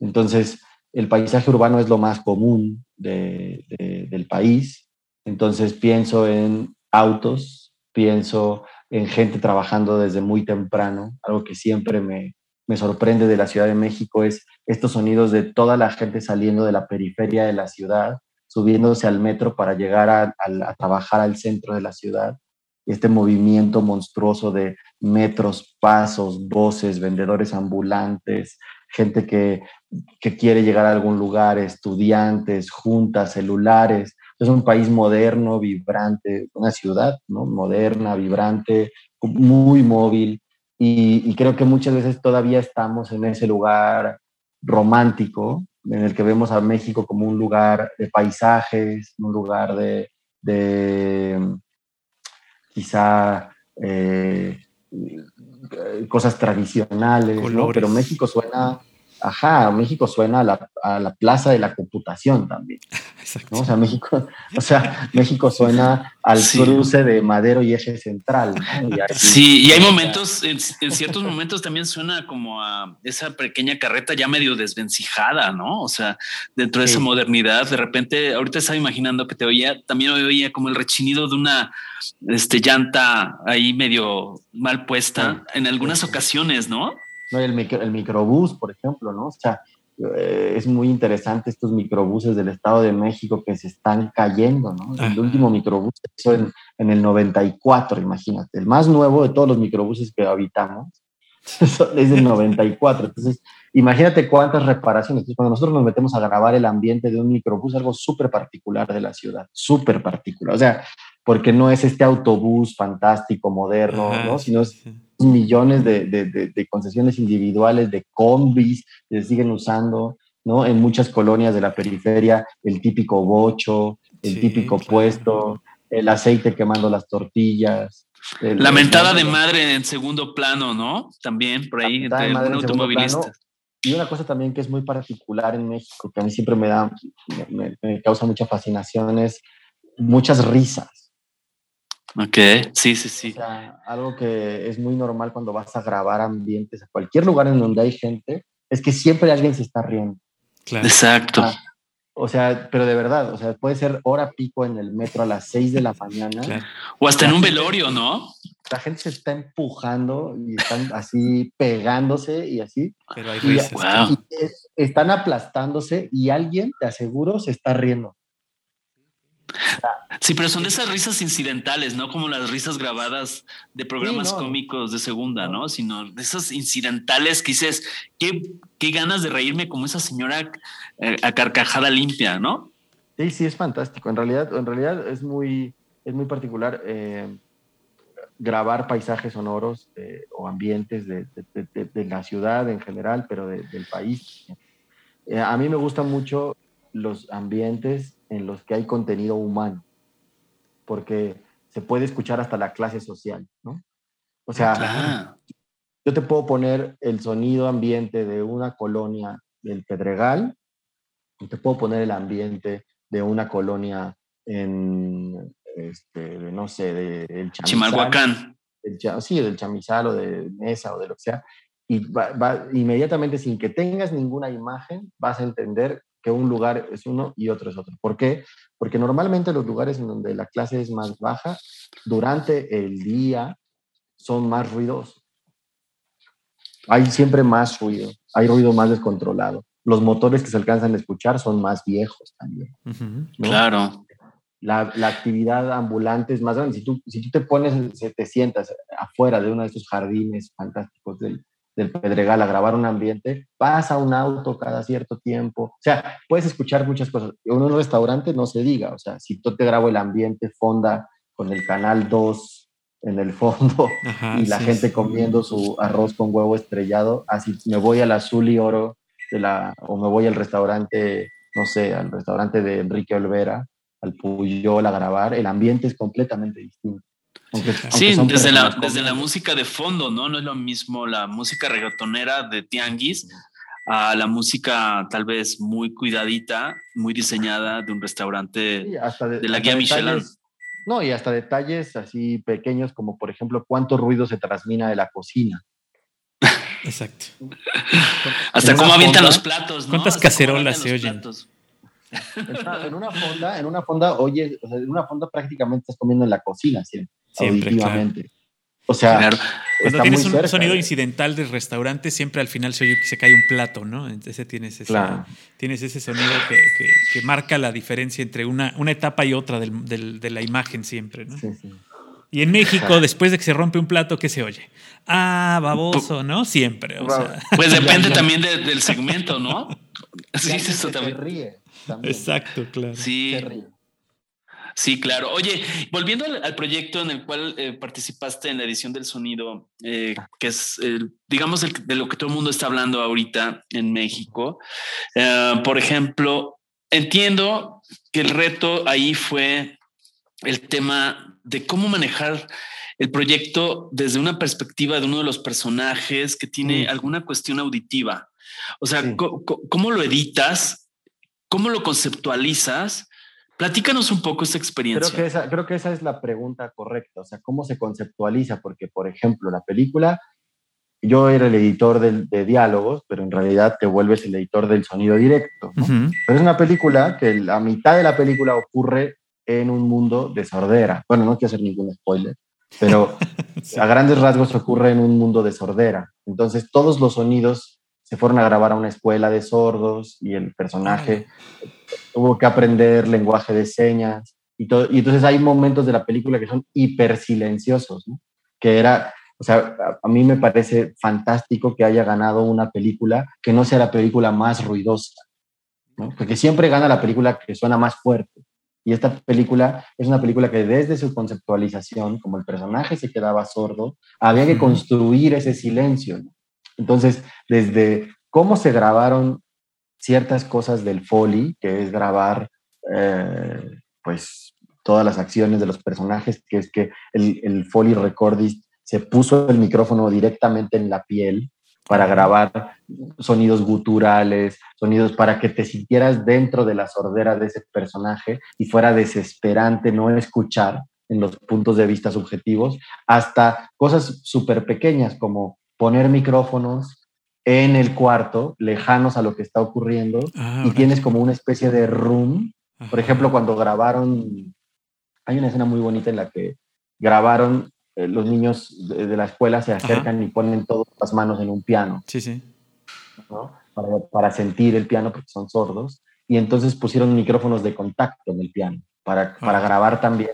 [SPEAKER 4] Entonces, el paisaje urbano es lo más común del país. Entonces, pienso en autos, pienso en gente trabajando desde muy temprano. Algo que siempre me, me sorprende de la Ciudad de México es estos sonidos de toda la gente saliendo de la periferia de la ciudad, subiéndose al metro para llegar a, trabajar al centro de la ciudad este movimiento monstruoso de metros, pasos, voces, vendedores ambulantes, gente que, quiere llegar a algún lugar, estudiantes, juntas, celulares. Es un país moderno, vibrante, una ciudad ¿no? moderna, vibrante, muy móvil. Y, y creo que muchas veces todavía estamos en ese lugar romántico en el que vemos a México como un lugar de paisajes, un lugar de, de quizá eh, cosas tradicionales, pero México suena, ajá, México suena a la, a la, plaza de la computación también. ¿no? O sea, México, o sea, México suena al cruce de Madero y Eje Central.
[SPEAKER 2] sí, y hay momentos, en, ciertos momentos también suena como a esa pequeña carreta ya medio desvencijada, ¿no? O sea, dentro de esa modernidad, de repente, ahorita estaba imaginando que te oía, también me oía como el rechinido de una este, llanta ahí medio mal puesta en algunas ocasiones, ¿no?
[SPEAKER 4] No, el, el microbús, por ejemplo, ¿no? O sea, eh, es muy interesante estos microbuses del Estado de México que se están cayendo, ¿no? El último microbús se hizo en, en, el 94, imagínate. El más nuevo de todos los microbuses que habitamos es del 94. Entonces, imagínate cuántas reparaciones. Entonces, cuando nosotros nos metemos a grabar el ambiente de un microbús, algo súper particular de la ciudad, súper particular. O sea, porque no es este autobús fantástico, moderno, ¿no? Sino es millones de, concesiones individuales, de combis que se siguen usando, ¿no? En muchas colonias de la periferia, el típico bocho, el típico puesto, el aceite quemando las tortillas.
[SPEAKER 2] la mentada de madre en segundo plano, ¿no? También por ahí, entre automovilista.
[SPEAKER 4] Y una cosa también que es muy particular en México, que a mí siempre me da, me, me causa mucha fascinación, es muchas risas.
[SPEAKER 2] Ok, sí, sí, sí.
[SPEAKER 4] O sea, algo que es muy normal cuando vas a grabar ambientes a cualquier lugar en donde hay gente, es que siempre alguien se está riendo.
[SPEAKER 2] Claro. Exacto.
[SPEAKER 4] Ah, o sea, pero de verdad, o sea, puede ser hora pico en el metro a las 6 de la mañana.
[SPEAKER 2] O hasta en un velorio, ¿no?
[SPEAKER 4] La gente se está empujando y están así pegándose y así.
[SPEAKER 3] Pero hay risas.
[SPEAKER 4] Y, están aplastándose y alguien, te aseguro, se está riendo.
[SPEAKER 2] Sí, pero son de esas risas incidentales, no como las risas grabadas de programas cómicos de segunda, ¿no? Sino de esas incidentales que dices, qué, qué ganas de reírme como esa señora eh, a carcajada limpia, ¿no?
[SPEAKER 4] Sí, sí, es fantástico. En realidad, en realidad es muy, es muy particular eh, grabar paisajes sonoros eh, o ambientes de, de, la ciudad en general, pero del país. a mí me gustan mucho los ambientes en los que hay contenido humano, porque se puede escuchar hasta la clase social, ¿no? O sea, yo te puedo poner el sonido ambiente de una colonia del Pedregal, y te puedo poner el ambiente de una colonia en, este, no sé, de el
[SPEAKER 2] Chimalhuacán.
[SPEAKER 4] sí, del Chamizal o de Mesa o de lo que sea. Y va, inmediatamente, sin que tengas ninguna imagen, vas a entender que un lugar es uno y otro es otro. ¿Por qué? Porque normalmente los lugares en donde la clase es más baja, durante el día son más ruidosos. Hay siempre más ruido, hay ruido más descontrolado. Los motores que se alcanzan a escuchar son más viejos también.
[SPEAKER 2] Claro.
[SPEAKER 4] La, la, actividad ambulante es más grande. Si tú, si tú te pones, te sientas afuera de uno de estos jardines fantásticos del, del Pedregal a grabar un ambiente, pasa un auto cada cierto tiempo. O sea, puedes escuchar muchas cosas. En un restaurante no se diga, o sea, si tú te grabo el ambiente fonda con el canal 2 en el fondo y la gente comiendo su arroz con huevo estrellado, así me voy al azul y oro de la, o me voy al restaurante, no sé, al restaurante de Enrique Olvera, al Puyol a grabar, el ambiente es completamente distinto
[SPEAKER 2] sí, desde la, desde la música de fondo, ¿no? No es lo mismo la música reggaetonera de Tianguis a la música tal vez muy cuidadita, muy diseñada de un restaurante de, la guía Michelin.
[SPEAKER 4] No, y hasta detalles así pequeños como por ejemplo cuánto ruido se transmina de la cocina.
[SPEAKER 3] Exacto.
[SPEAKER 2] hasta cómo avientan los platos.
[SPEAKER 3] ¿Cuántas cacerolas se oyen?
[SPEAKER 4] En una fonda, en una fonda, oye, en una fonda prácticamente estás comiendo en la cocina siempre. Siempre, O sea,
[SPEAKER 3] cuando tienes un sonido incidental del restaurante, siempre al final se oye que se cae un plato, ¿no? Entonces tienes ese, tienes ese sonido que, marca la diferencia entre una, una etapa y otra de la imagen siempre, ¿no? Sí, sí. Y en México, después de que se rompe un plato, ¿qué se oye? Ah, baboso, ¿no? Siempre.
[SPEAKER 2] Pues depende también del segmento, ¿no? Sí, eso también.
[SPEAKER 4] ríe.
[SPEAKER 3] Exacto, claro.
[SPEAKER 2] Sí. Sí, claro. Oye, volviendo al, proyecto en el cual eh, participaste en la edición del sonido, eh, que es, digamos, de lo que todo el mundo está hablando ahorita en México. Eh, por ejemplo, entiendo que el reto ahí fue el tema de cómo manejar el proyecto desde una perspectiva de uno de los personajes que tiene mm. alguna cuestión auditiva. O sea, ¿cómo lo editas ¿Cómo lo conceptualizas? Platícanos un poco esa experiencia.
[SPEAKER 4] Creo que esa, creo que esa es la pregunta correcta, o sea, ¿cómo se conceptualiza? Porque, por ejemplo, la película, yo era el editor de, diálogos, pero en realidad te vuelves el editor del sonido directo. Pero es una película que la mitad de la película ocurre en un mundo de sordera. Bueno, no quiero hacer ningún spoiler, pero a grandes rasgos ocurre en un mundo de sordera. Entonces, todos los sonidos se fueron a grabar a una escuela de sordos y el personaje tuvo que aprender lenguaje de señas y todo. Y entonces hay momentos de la película que son hiper silenciosos, que era, o sea, a, mí me parece fantástico que haya ganado una película que no sea la película más ruidosa, porque siempre gana la película que suena más fuerte. Y esta película es una película que desde su conceptualización, como el personaje se quedaba sordo, había que construir ese silencio. ¿no? Entonces, desde cómo se grabaron ciertas cosas del Foley, que es grabar, eh, pues, todas las acciones de los personajes, que es que el, el Foley Recordist se puso el micrófono directamente en la piel para grabar sonidos guturales, sonidos para que te sintieras dentro de la sordera de ese personaje y fuera desesperante no escuchar en los puntos de vista subjetivos, hasta cosas súper pequeñas como poner micrófonos en el cuarto, lejanos a lo que está ocurriendo, ah, y tienes como una especie de room. Por ejemplo, cuando grabaron, hay una escena muy bonita en la que grabaron, eh, los niños de, la escuela se acercan y ponen todas las manos en un piano.
[SPEAKER 3] Sí, sí.
[SPEAKER 4] Para, para, sentir el piano porque son sordos. Y entonces pusieron micrófonos de contacto en el piano para, para grabar también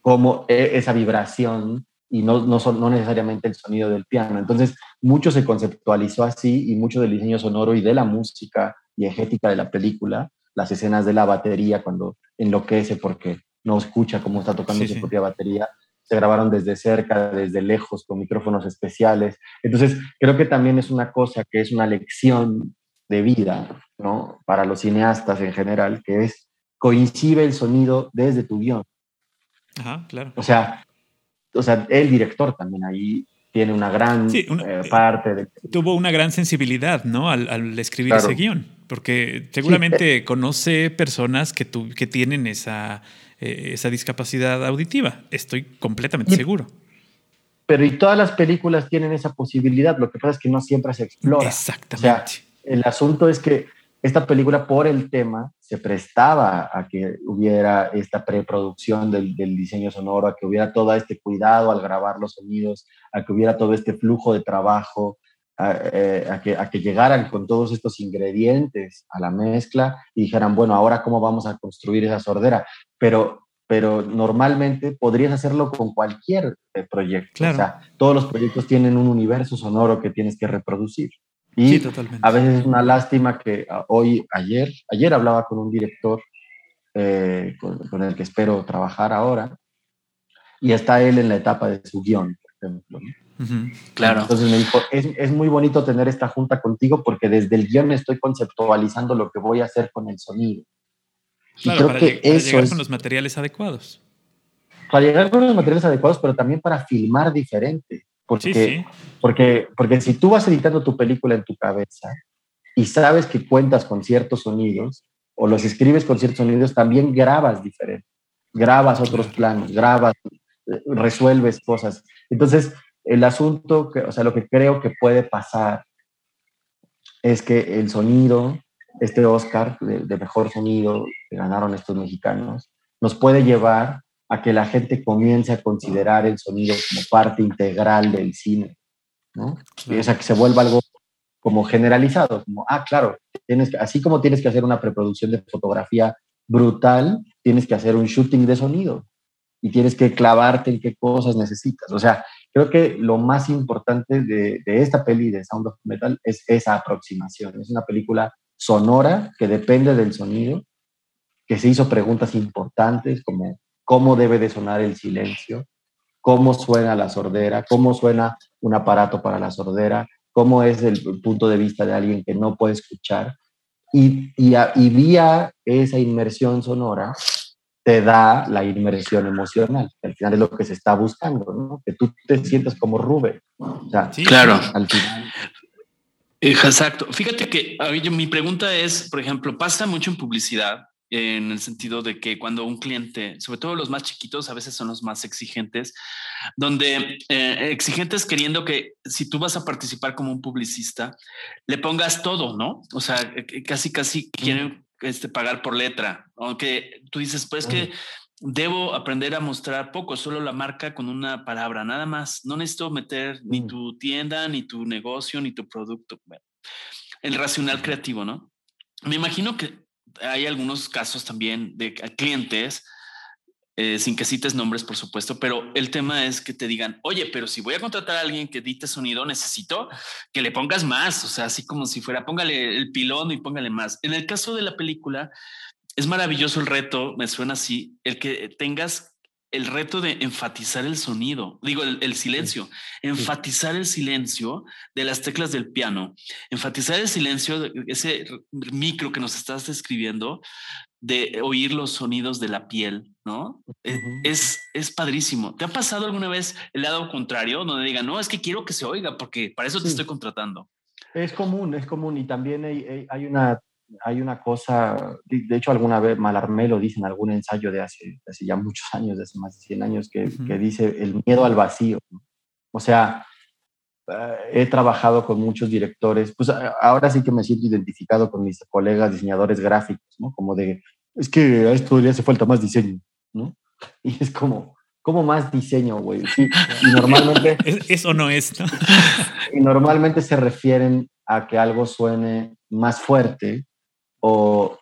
[SPEAKER 4] como e, esa vibración y no, no, son, no necesariamente el sonido del piano. Entonces, mucho se conceptualizó así y mucho del diseño sonoro y de la música y diegética de la película, las escenas de la batería cuando enloquece porque no escucha cómo está tocando su propia batería, se grabaron desde cerca, desde lejos, con micrófonos especiales. Entonces, creo que también es una cosa que es una lección de vida, ¿no? Para los cineastas en general, que es coincide el sonido desde tu guion.
[SPEAKER 3] Ajá, claro.
[SPEAKER 4] O sea, o sea, el director también ahí tiene una gran eh, parte de...
[SPEAKER 3] Tuvo una gran sensibilidad, ¿no? Al, escribir ese guion, porque seguramente eh, conoce personas que, tu, que tienen esa, eh, esa discapacidad auditiva, estoy completamente seguro.
[SPEAKER 4] Pero y todas las películas tienen esa posibilidad, lo que pasa es que no siempre se explora.
[SPEAKER 3] Exactamente.
[SPEAKER 4] O sea, el asunto es que esta película, por el tema, se prestaba a que hubiera esta preproducción del, del, diseño sonoro, a que hubiera todo este cuidado al grabar los sonidos, a que hubiera todo este flujo de trabajo, a, eh, que, a que llegaran con todos estos ingredientes a la mezcla y dijeran, bueno, ahora cómo vamos a construir esa sordera. Pero, pero normalmente podrías hacerlo con cualquier eh, proyecto. O sea, todos los proyectos tienen un universo sonoro que tienes que reproducir. Y a veces es una lástima que ah, hoy, ayer, ayer hablaba con un director eh, con, el que espero trabajar ahora, y está él en la etapa de su guion, por ejemplo.
[SPEAKER 2] Claro.
[SPEAKER 4] Entonces me dijo, es, es, muy bonito tener esta junta contigo porque desde el guion estoy conceptualizando lo que voy a hacer con el sonido.
[SPEAKER 3] y creo que eso llegar con los materiales adecuados.
[SPEAKER 4] Para llegar con los materiales adecuados, pero también para filmar diferente. Porque, Porque, porque si tú vas editando tu película en tu cabeza y sabes que cuentas con ciertos sonidos o los escribes con ciertos sonidos, también grabas diferente, grabas otros planos, grabas, resuelves cosas. Entonces, el asunto, que, o sea, lo que creo que puede pasar es que el sonido, este Oscar de, de mejor sonido que ganaron estos mexicanos, nos puede llevar a que la gente comience a considerar el sonido como parte integral del cine, ¿no? O sea, que se vuelva algo como generalizado, como, ah, claro, tienes que, así como tienes que hacer una preproducción de fotografía brutal, tienes que hacer un shooting de sonido y tienes que clavarte en qué cosas necesitas. O sea, creo que lo más importante de, de esta peli de Sound of Metal es esa aproximación. Es una película sonora que depende del sonido, que se hizo preguntas importantes como cómo debe de sonar el silencio, cómo suena la sordera, cómo suena un aparato para la sordera, cómo es el punto de vista de alguien que no puede escuchar. Y, y, vía esa inmersión sonora te da la inmersión emocional, que al final es lo que se está buscando, ¿no? que tú te sientas como Rubén.
[SPEAKER 2] sí, claro. Al final. Exacto. Fíjate que mi pregunta es, por ejemplo, pasa mucho en publicidad en el sentido de que cuando un cliente, sobre todo los más chiquitos, a veces son los más exigentes, donde eh, exigentes queriendo que si tú vas a participar como un publicista, le pongas todo, ¿no? O sea, casi, casi quieren este, pagar por letra, aunque tú dices, pues que debo aprender a mostrar poco, solo la marca con una palabra, nada más. No necesito meter ni tu tienda, ni tu negocio, ni tu producto. el racional creativo, ¿no? Me imagino que hay algunos casos también de clientes, eh, sin que cites nombres, por supuesto, pero el tema es que te digan, oye, pero si voy a contratar a alguien que edite sonido, necesito que le pongas más, o sea, así como si fuera, póngale el pilón y póngale más. En el caso de la película, es maravilloso el reto, me suena así, el que tengas el reto de enfatizar el sonido, digo, el, silencio, enfatizar el silencio de las teclas del piano, enfatizar el silencio, ese micro que nos estás describiendo, de oír los sonidos de la piel, ¿no? E, es, es padrísimo. ¿Te ha pasado alguna vez el lado contrario, donde digan, no, es que quiero que se oiga, porque para eso te estoy contratando?
[SPEAKER 4] Es común, es común, y también hay, hay una hay una cosa, de, hecho alguna vez Malarmé lo dice en algún ensayo de hace, hace, ya muchos años, de hace más de 100 años, que, que dice el miedo al vacío. O sea, eh, he trabajado con muchos directores, pues ahora sí que me siento identificado con mis colegas diseñadores gráficos, ¿no? Como de, es que a esto le hace falta más diseño, ¿no? Y es como, ¿cómo más diseño, güey? y normalmente...
[SPEAKER 3] Eso no es, ¿no?
[SPEAKER 4] y normalmente se refieren a que algo suene más fuerte o,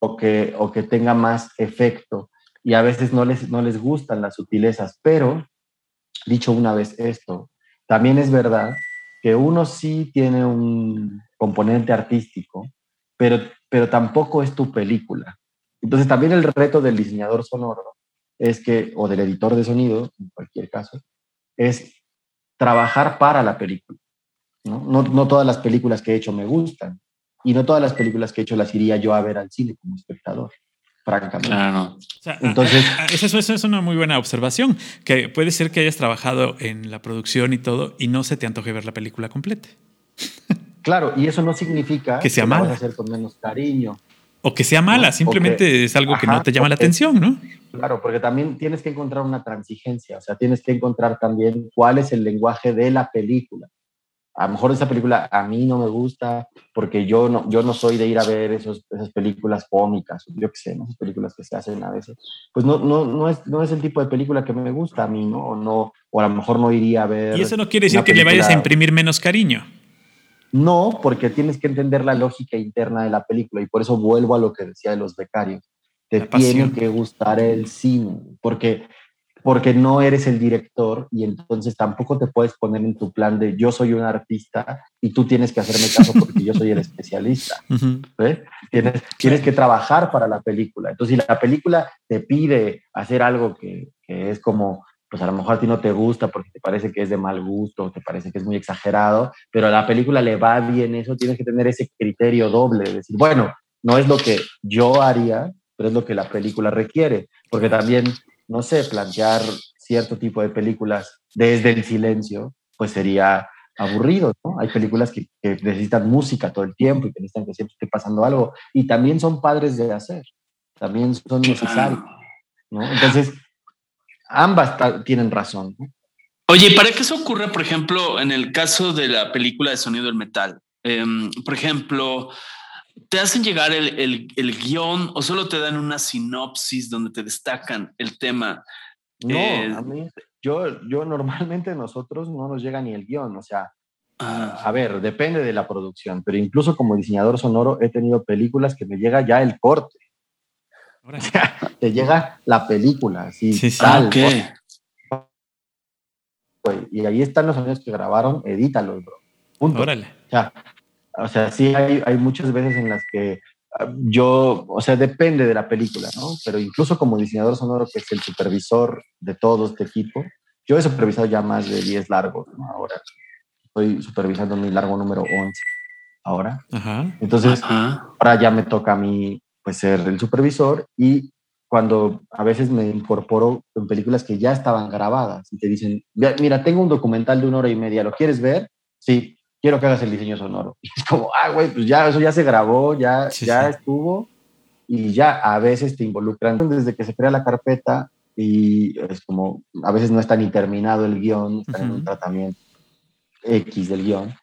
[SPEAKER 4] o, que, o que tenga más efecto. Y a veces no les, no les gustan las sutilezas, pero dicho una vez esto, también es verdad que uno sí tiene un componente artístico, pero, pero tampoco es tu película. Entonces también el reto del diseñador sonoro es que, o del editor de sonido, en cualquier caso, es trabajar para la película. ¿no? No, no todas las películas que he hecho me gustan, y no todas las películas que he hecho las iría yo a ver al cine como espectador, francamente.
[SPEAKER 2] Claro.
[SPEAKER 3] Entonces, eso, eso, es una muy buena observación, que puede ser que hayas trabajado en la producción y todo y no se te antoje ver la película completa.
[SPEAKER 4] Claro, y eso no significa
[SPEAKER 3] que sea mala.
[SPEAKER 4] hacer con menos cariño.
[SPEAKER 3] O que sea mala, simplemente es algo que no te llama la atención, ¿no?
[SPEAKER 4] Claro, porque también tienes que encontrar una transigencia, o sea, tienes que encontrar también cuál es el lenguaje de la película a lo mejor esa película a mí no me gusta porque yo no, yo no soy de ir a ver esos, esas películas cómicas, yo qué sé, ¿no? esas películas que se hacen a veces. Pues no, no, no, es, no es el tipo de película que me gusta a mí, ¿no? O, no, o a lo mejor no iría a ver.
[SPEAKER 3] Y eso no quiere decir que le vayas a imprimir menos cariño.
[SPEAKER 4] No, porque tienes que entender la lógica interna de la película y por eso vuelvo a lo que decía de los becarios. Te tiene que gustar el cine, porque porque no eres el director y entonces tampoco te puedes poner en tu plan de yo soy un artista y tú tienes que hacerme caso porque yo soy el especialista. tienes, tienes, que trabajar para la película. Entonces, si la película te pide hacer algo que, que, es como, pues a lo mejor a ti no te gusta porque te parece que es de mal gusto, te parece que es muy exagerado, pero a la película le va bien eso, tienes que tener ese criterio doble, de decir, bueno, no es lo que yo haría, pero es lo que la película requiere, porque también no sé, plantear cierto tipo de películas desde el silencio, pues sería aburridos, ¿no? Hay películas que, necesitan música todo el tiempo y que necesitan que siempre esté pasando algo y también son padres de hacer, también son necesarios, ¿no? Entonces, ambas tienen razón.
[SPEAKER 2] Oye, ¿para qué eso ocurre, por ejemplo, en el caso de la película de Sonido del Metal? Em, por ejemplo, ¿te hacen llegar el, el, guion o solo te dan una sinopsis donde te destacan el tema?
[SPEAKER 4] No, eh, a mí, yo, yo normalmente nosotros no nos llega ni el guion, o sea, ah. a ver, depende de la producción, pero incluso como diseñador sonoro he tenido películas que me llega ya el corte. O sea, te llega la película, así, sí, tal. Y ahí están los sonidos que grabaron, edítalos, bro. Punto. Órale. O sea, o sea sí hay, hay muchas veces en las que ah, yo, o sea, depende de la película, ¿no? Pero incluso como diseñador sonoro, que es el supervisor de todo este equipo, yo he supervisado ya más de 10 largos, ¿no? Ahora estoy supervisando mi largo número 11 ahora. Ajá. Entonces, ahora ya me toca a mí, pues, ser el supervisor y cuando a veces me incorporo en películas que ya estaban grabadas y te dicen, mira, tengo un documental de una hora y media, ¿lo quieres ver? Sí, quiero que hagas el diseño sonoro. Y es como, ah, güey, pues ya, eso ya se grabó, ya, ya estuvo y ya a veces te involucran desde que se crea la carpeta y es como, a veces no está ni terminado el guion, está en un tratamiento X del guion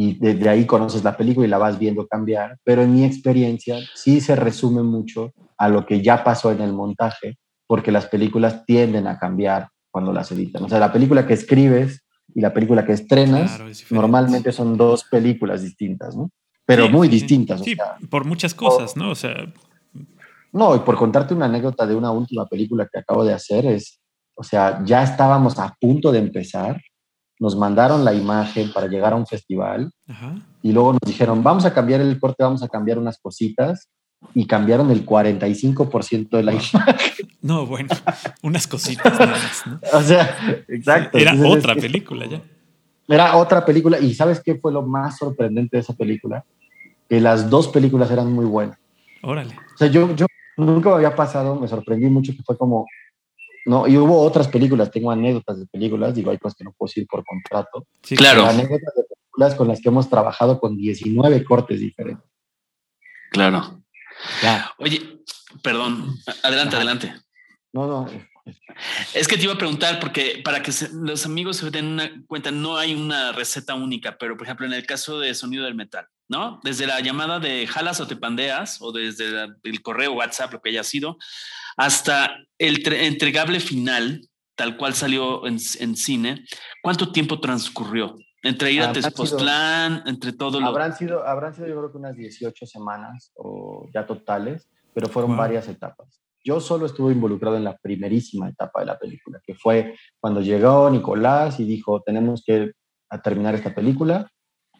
[SPEAKER 4] y desde ahí conoces la película y la vas viendo cambiar, pero en mi experiencia sí se resume mucho a lo que ya pasó en el montaje, porque las películas tienden a cambiar cuando las editan. O sea, la película que escribes y la película que estrenas normalmente son dos películas distintas, ¿no? Pero muy distintas.
[SPEAKER 3] Sí, por muchas cosas, ¿no? O sea...
[SPEAKER 4] No, y por contarte una anécdota de una última película que acabo de hacer es, o sea, ya estábamos a punto de empezar nos mandaron la imagen para llegar a un festival y luego nos dijeron, vamos a cambiar el corte, vamos a cambiar unas cositas y cambiaron el 45% de la imagen.
[SPEAKER 3] No, bueno, unas cositas nada más, ¿no?
[SPEAKER 4] O sea, exacto.
[SPEAKER 3] Era otra película ya.
[SPEAKER 4] Era otra película y ¿sabes qué fue lo más sorprendente de esa película? Que las dos películas eran muy buenas.
[SPEAKER 3] Órale.
[SPEAKER 4] O sea, yo, yo nunca me había pasado, me sorprendí mucho que fue como, no, y hubo otras películas, tengo anécdotas de películas, digo, hay cosas que no puedo decir por contrato.
[SPEAKER 2] Sí, claro.
[SPEAKER 4] Anécdotas de películas con las que hemos trabajado con 19 cortes diferentes.
[SPEAKER 2] Claro. Oye, perdón, adelante, adelante.
[SPEAKER 4] No, no.
[SPEAKER 2] Es que te iba a preguntar, porque para que los amigos se den una cuenta, no hay una receta única, pero por ejemplo, en el caso de sonido del metal, ¿no? Desde la llamada de jalas o te pandeas, o desde el correo WhatsApp, lo que haya sido, hasta el entregable final, tal cual salió en, cine, ¿cuánto tiempo transcurrió? Entre ir a Tespoztlán, entre todo
[SPEAKER 4] lo... Habrán sido, habrán sido yo creo que unas 18 semanas o ya totales, pero fueron varias etapas. Yo solo estuve involucrado en la primerísima etapa de la película, que fue cuando llegó Nicolás y dijo, tenemos que terminar esta película,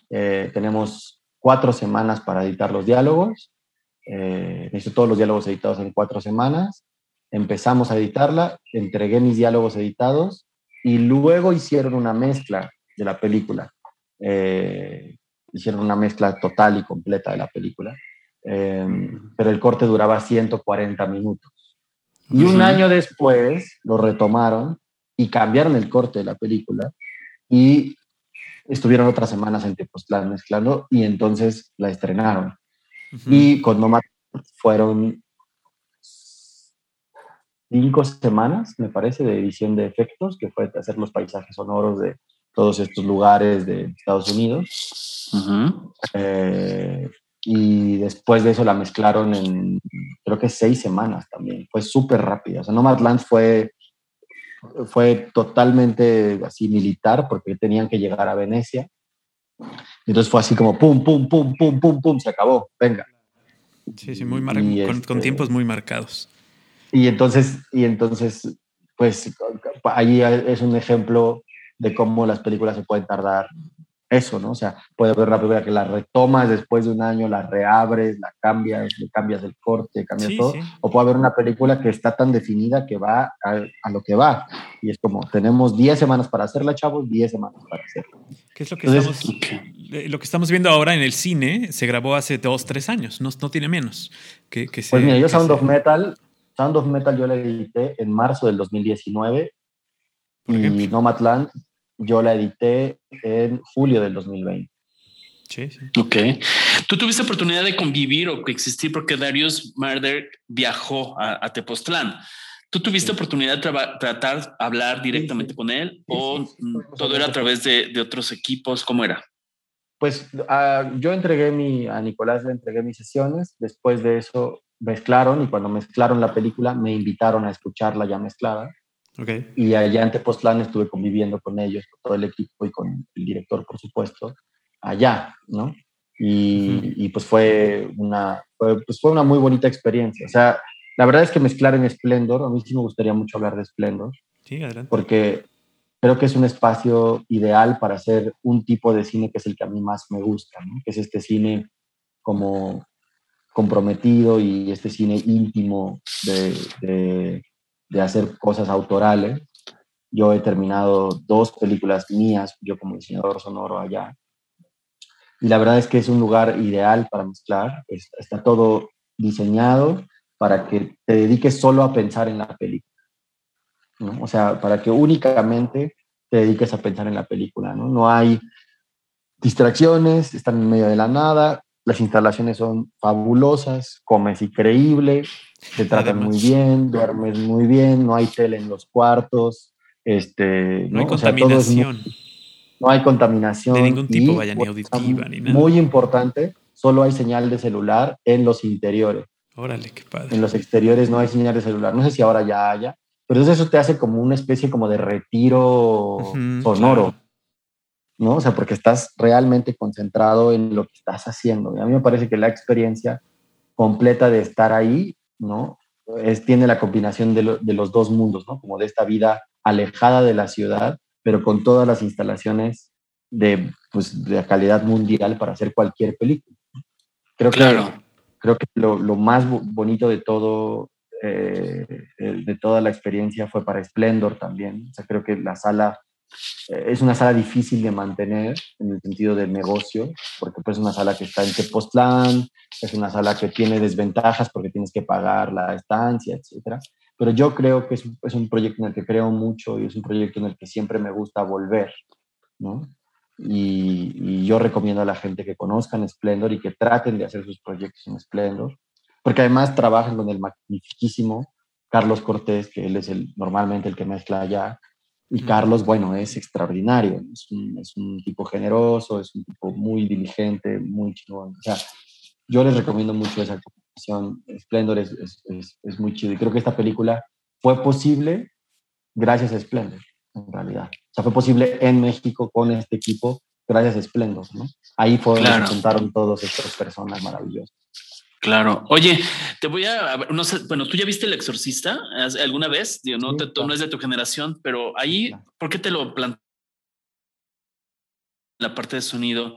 [SPEAKER 4] eh, tenemos cuatro semanas para editar los diálogos, eh, hice todos los diálogos editados en cuatro semanas, empezamos a editarla, entregué mis diálogos editados y luego hicieron una mezcla de la película. Eh, hicieron una mezcla total y completa de la película, em, pero el corte duraba 140 minutos. Y un año después lo retomaron y cambiaron el corte de la película y estuvieron otras semanas en Tepoztlán mezclando y entonces la estrenaron. Y con Nomad fueron cinco semanas, me parece, de edición de efectos, que fue hacer los paisajes sonoros de todos estos lugares de Estados Unidos. Eh, y después de eso la mezclaron en, creo que seis semanas también. Fue súper rápido. O sea, Nomadland fue, fue totalmente así militar porque tenían que llegar a Venecia. Entonces fue así como pum, pum, pum, pum, pum, pum, se acabó, venga.
[SPEAKER 3] Sí, sí, muy con, con, este tiempos muy marcados.
[SPEAKER 4] Y entonces, y entonces, pues ahí es un ejemplo de cómo las películas se pueden tardar eso, ¿no? O sea, puede haber una película que la retomas después de un año, la reabres, la cambias, le cambias el corte, cambias todo, o puede haber una película que está tan definida que va a, lo que va. Y es como, tenemos 10 semanas para hacerla, chavos, 10 semanas para hacerla.
[SPEAKER 3] ¿Qué es lo que, estamos, eh, lo que estamos viendo ahora en el cine? Se grabó hace 2, 3 años, no, no tiene menos. Que, que
[SPEAKER 4] pues mira, yo Sound of Metal Sound of Metal yo la edité en marzo del 2019 y Nomadland yo la edité en julio del 2020.
[SPEAKER 2] Sí, sí. Ok. ¿Tú tuviste oportunidad de convivir o coexistir porque Darius Marder viajó a, a Tepoztlán? ¿Tú tuviste oportunidad de tratar, hablar directamente con él o todo era a través de, de, otros equipos? ¿Cómo era?
[SPEAKER 4] Pues uh, yo entregué mi, a Nicolás le entregué mis sesiones, después de eso mezclaron y cuando mezclaron la película me invitaron a escucharla ya mezclada. Okay. Y allá en Tepoztlán estuve conviviendo con ellos, con todo el equipo y con el director, por supuesto, allá, ¿no? Y, y pues fue una, fue, pues fue una muy bonita experiencia. O sea, la verdad es que mezclar en Splendor, a mí sí me gustaría mucho hablar de Splendor.
[SPEAKER 3] Sí, adelante.
[SPEAKER 4] Porque creo que es un espacio ideal para hacer un tipo de cine que es el que a mí más me gusta, ¿no? que es este cine como comprometido y este cine íntimo de, de, de, hacer cosas autorales. Yo he terminado dos películas mías, yo como diseñador sonoro allá. Y la verdad es que es un lugar ideal para mezclar. Está todo diseñado para que te dediques solo a pensar en la película. ¿no? O sea, para que únicamente te dediques a pensar en la película. No, no hay distracciones, están en medio de la nada, las instalaciones son fabulosas, comes increíble, te tratan muy bien, duermes muy bien, no hay tele en los cuartos, este,
[SPEAKER 3] no, hay contaminación.
[SPEAKER 4] no hay contaminación.
[SPEAKER 3] De ningún tipo, vaya, ni auditiva, ni nada.
[SPEAKER 4] Muy importante, solo hay señal de celular en los interiores.
[SPEAKER 3] Órale, qué padre.
[SPEAKER 4] En los exteriores no hay señal de celular. No sé si ahora ya haya, pero eso te hace como una especie como de retiro sonoro, ¿no? O sea, porque estás realmente concentrado en lo que estás haciendo. Y a mí me parece que la experiencia completa de estar ahí, ¿no? Es, tiene la combinación de, de los dos mundos, ¿no? Como de esta vida alejada de la ciudad, pero con todas las instalaciones de, pues, de calidad mundial para hacer cualquier película. Creo
[SPEAKER 2] claro.
[SPEAKER 4] que creo que lo, lo más bonito de todo, eh, de toda la experiencia fue para Splendor también. O sea, creo que la sala es una sala difícil de mantener en el sentido del negocio, porque pues es una sala que está en Tepoztlán, es una sala que tiene desventajas porque tienes que pagar la estancia, etcétera. Pero yo creo que es, es un proyecto en el que creo mucho y es un proyecto en el que siempre me gusta volver, ¿no? Y, yo recomiendo a la gente que conozcan Splendor y que traten de hacer sus proyectos en Splendor, porque además trabajan con el magnificísimo Carlos Cortés, que él es el, normalmente el que mezcla allá, y Carlos, bueno, es extraordinario, es un, es un, tipo generoso, es un tipo muy diligente, muy chingón. O sea, yo les recomiendo mucho esa combinación. Splendor es, es, es, muy chido y creo que esta película fue posible gracias a Splendor en realidad. O sea, fue posible en México con este equipo gracias a Splendor, ¿no? Ahí fue donde se juntaron todas estas personas maravillosas.
[SPEAKER 2] Claro. Oye, te voy a, no sé, bueno, tú ya viste El Exorcista alguna vez, Digo, no, te, no es de tu generación, pero ahí, ¿por qué te lo planteas? La parte de sonido,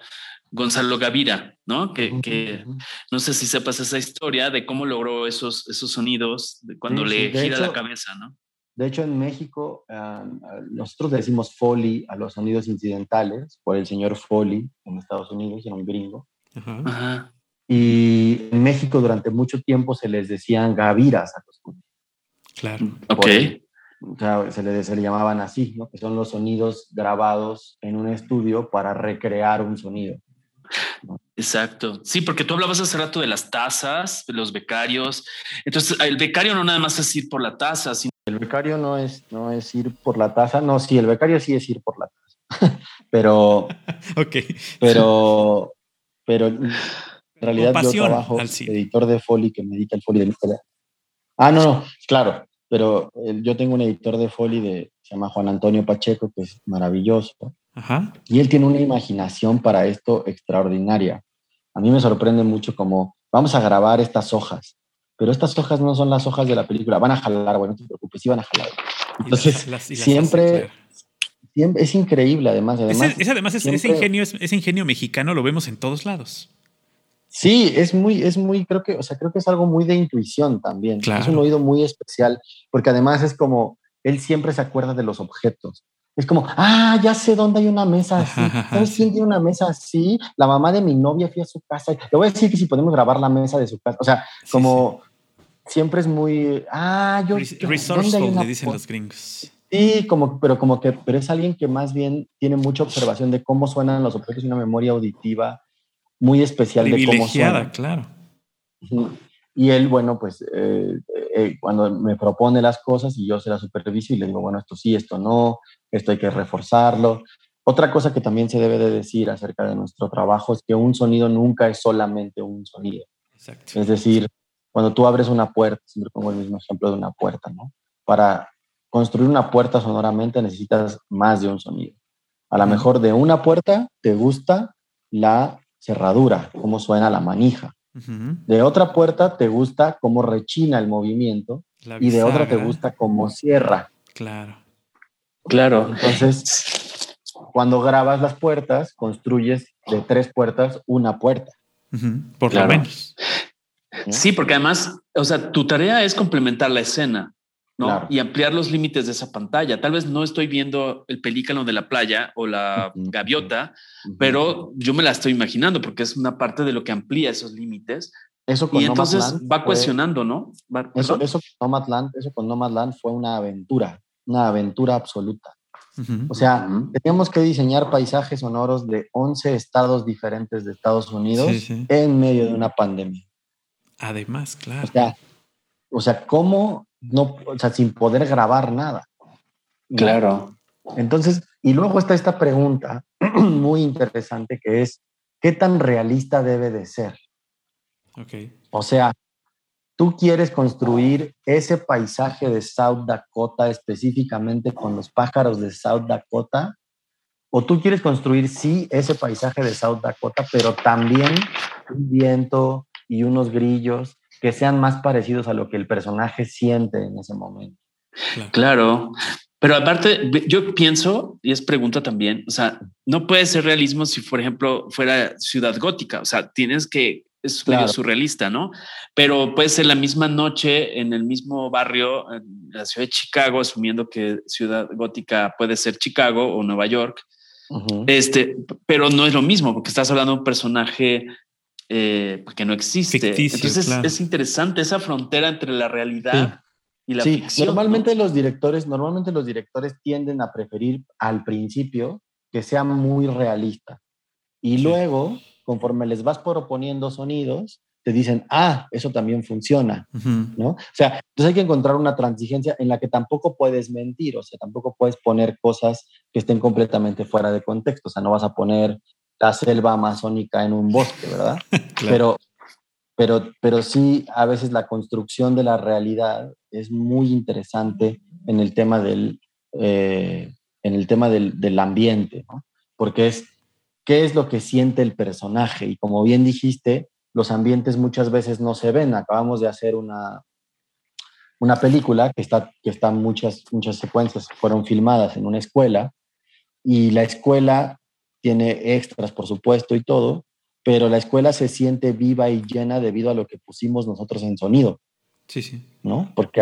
[SPEAKER 2] Gonzalo Gavira, ¿no? Que, que, no sé si sepas esa historia de cómo logró esos, esos sonidos de cuando le gira la cabeza, ¿no?
[SPEAKER 4] De hecho, en México, uh, nosotros decimos Foley a los sonidos incidentales, por el señor Foley en Estados Unidos, era un gringo.
[SPEAKER 2] Ajá. Ajá.
[SPEAKER 4] Y en México durante mucho tiempo se les decían gaviras a los
[SPEAKER 3] Claro.
[SPEAKER 2] Ok.
[SPEAKER 4] o sea, se le, se le llamaban así, ¿no? Que son los sonidos grabados en un estudio para recrear un sonido.
[SPEAKER 2] Exacto. Sí, porque tú hablabas hace rato de las tazas, de los becarios. Entonces, el becario no nada más es ir por la taza, sino
[SPEAKER 4] el becario no es, no es ir por la taza, no, sí, el becario sí es ir por la taza, pero,
[SPEAKER 3] ok
[SPEAKER 4] pero, pero en realidad yo trabajo editor de Foley que me edita el Foley de mi Ah, no, no, claro, pero yo tengo un editor de Foley de, se llama Juan Antonio Pacheco, que es maravilloso,
[SPEAKER 3] Ajá.
[SPEAKER 4] y él tiene una imaginación para esto extraordinaria. A mí me sorprende mucho como, vamos a grabar estas hojas, pero estas hojas no son las hojas de la película, van a jalar, bueno, no te preocupes, sí van a jalar. Entonces, las, las, siempre, es increíble, además. además
[SPEAKER 3] ese, ese además, siempre, ese, ingenio, ese ingenio mexicano lo vemos en todos lados.
[SPEAKER 4] Sí, es muy, es muy, creo que, o sea, creo que es algo muy de intuición también.
[SPEAKER 3] Claro.
[SPEAKER 4] Es un oído muy especial, porque además es como, él siempre se acuerda de los objetos. Es como, ah, ya sé dónde hay una mesa así. ¿Sabes quién tiene una mesa así? La mamá de mi novia fui a su casa. Le voy a decir que si podemos grabar la mesa de su casa. O sea, como, sí, sí siempre es muy. Ah, yo.
[SPEAKER 3] Resourceful, le dicen los gringos.
[SPEAKER 4] Sí, como, pero como que, pero es alguien que más bien tiene mucha observación de cómo suenan los objetos y una memoria auditiva muy especial de cómo suenan.
[SPEAKER 3] claro.
[SPEAKER 4] Y él, bueno, pues eh, eh, cuando me propone las cosas y yo se las superviso y le digo, bueno, esto sí, esto no, esto hay que reforzarlo. Otra cosa que también se debe de decir acerca de nuestro trabajo es que un sonido nunca es solamente un sonido. Es decir, cuando tú abres una puerta, siempre pongo el mismo ejemplo de una puerta, ¿no? Para construir una puerta sonoramente necesitas más de un sonido. A lo mejor de una puerta te gusta la cerradura, cómo suena la manija. De otra puerta te gusta cómo rechina el movimiento y de otra te gusta cómo cierra.
[SPEAKER 3] Claro.
[SPEAKER 2] Claro.
[SPEAKER 4] Entonces, cuando grabas las puertas, construyes de tres puertas una puerta.
[SPEAKER 3] Por lo menos.
[SPEAKER 2] Sí, porque además, o sea, tu tarea es complementar la escena. ¿No? Y ampliar los límites de esa pantalla. Tal vez no estoy viendo el pelícano de la playa o la gaviota, pero yo me la estoy imaginando porque es una parte de lo que amplía esos límites. Eso con y entonces va cuestionando, ¿no?
[SPEAKER 4] eso, eso, con Nomadland, eso con Nomadland fue una aventura, una aventura absoluta. O sea, teníamos que diseñar paisajes sonoros de 11 estados diferentes de Estados Unidos en medio de una pandemia.
[SPEAKER 3] Además, claro.
[SPEAKER 4] O sea, o sea, ¿cómo no, o sea, sin poder grabar nada.
[SPEAKER 2] Claro.
[SPEAKER 4] Entonces, y luego está esta pregunta muy interesante que es, ¿qué tan realista debe de ser?
[SPEAKER 3] Okay.
[SPEAKER 4] O sea, tú quieres construir ese paisaje de South Dakota específicamente con los pájaros de South Dakota, o tú quieres construir, sí, ese paisaje de South Dakota, pero también un viento y unos grillos que sean más parecidos a lo que el personaje siente en ese momento.
[SPEAKER 2] Claro. Pero aparte, yo pienso, y es pregunta también, o sea, no puede ser realismo si, por ejemplo, fuera ciudad gótica, o sea, tienes que, es medio surrealista, ¿no? Pero puede ser la misma noche en el mismo barrio, en la ciudad de Chicago, asumiendo que ciudad gótica puede ser Chicago o Nueva York, este, pero no es lo mismo, porque estás hablando de un personaje eh, que no existe. Entonces es interesante esa frontera entre la realidad y la sí.
[SPEAKER 4] Normalmente los directores, normalmente los directores tienden a preferir al principio que sea muy realista y luego, conforme les vas proponiendo sonidos, te dicen, ah, eso también funciona, ¿no? O sea, entonces hay que encontrar una transigencia en la que tampoco puedes mentir, o sea, tampoco puedes poner cosas que estén completamente fuera de contexto, o sea, no vas a poner la selva amazónica en un bosque, ¿verdad? Pero, pero, pero sí, a veces la construcción de la realidad es muy interesante en el tema del, eh, en el tema del, del ambiente, ¿no? Porque es qué es lo que siente el personaje. Y como bien dijiste, los ambientes muchas veces no se ven. Acabamos de hacer una, una película que está, que está muchas, muchas secuencias fueron filmadas en una escuela y la escuela tiene extras, por supuesto, y todo, pero la escuela se siente viva y llena debido a lo que pusimos nosotros en sonido.
[SPEAKER 3] Sí, sí.
[SPEAKER 4] ¿No? Porque,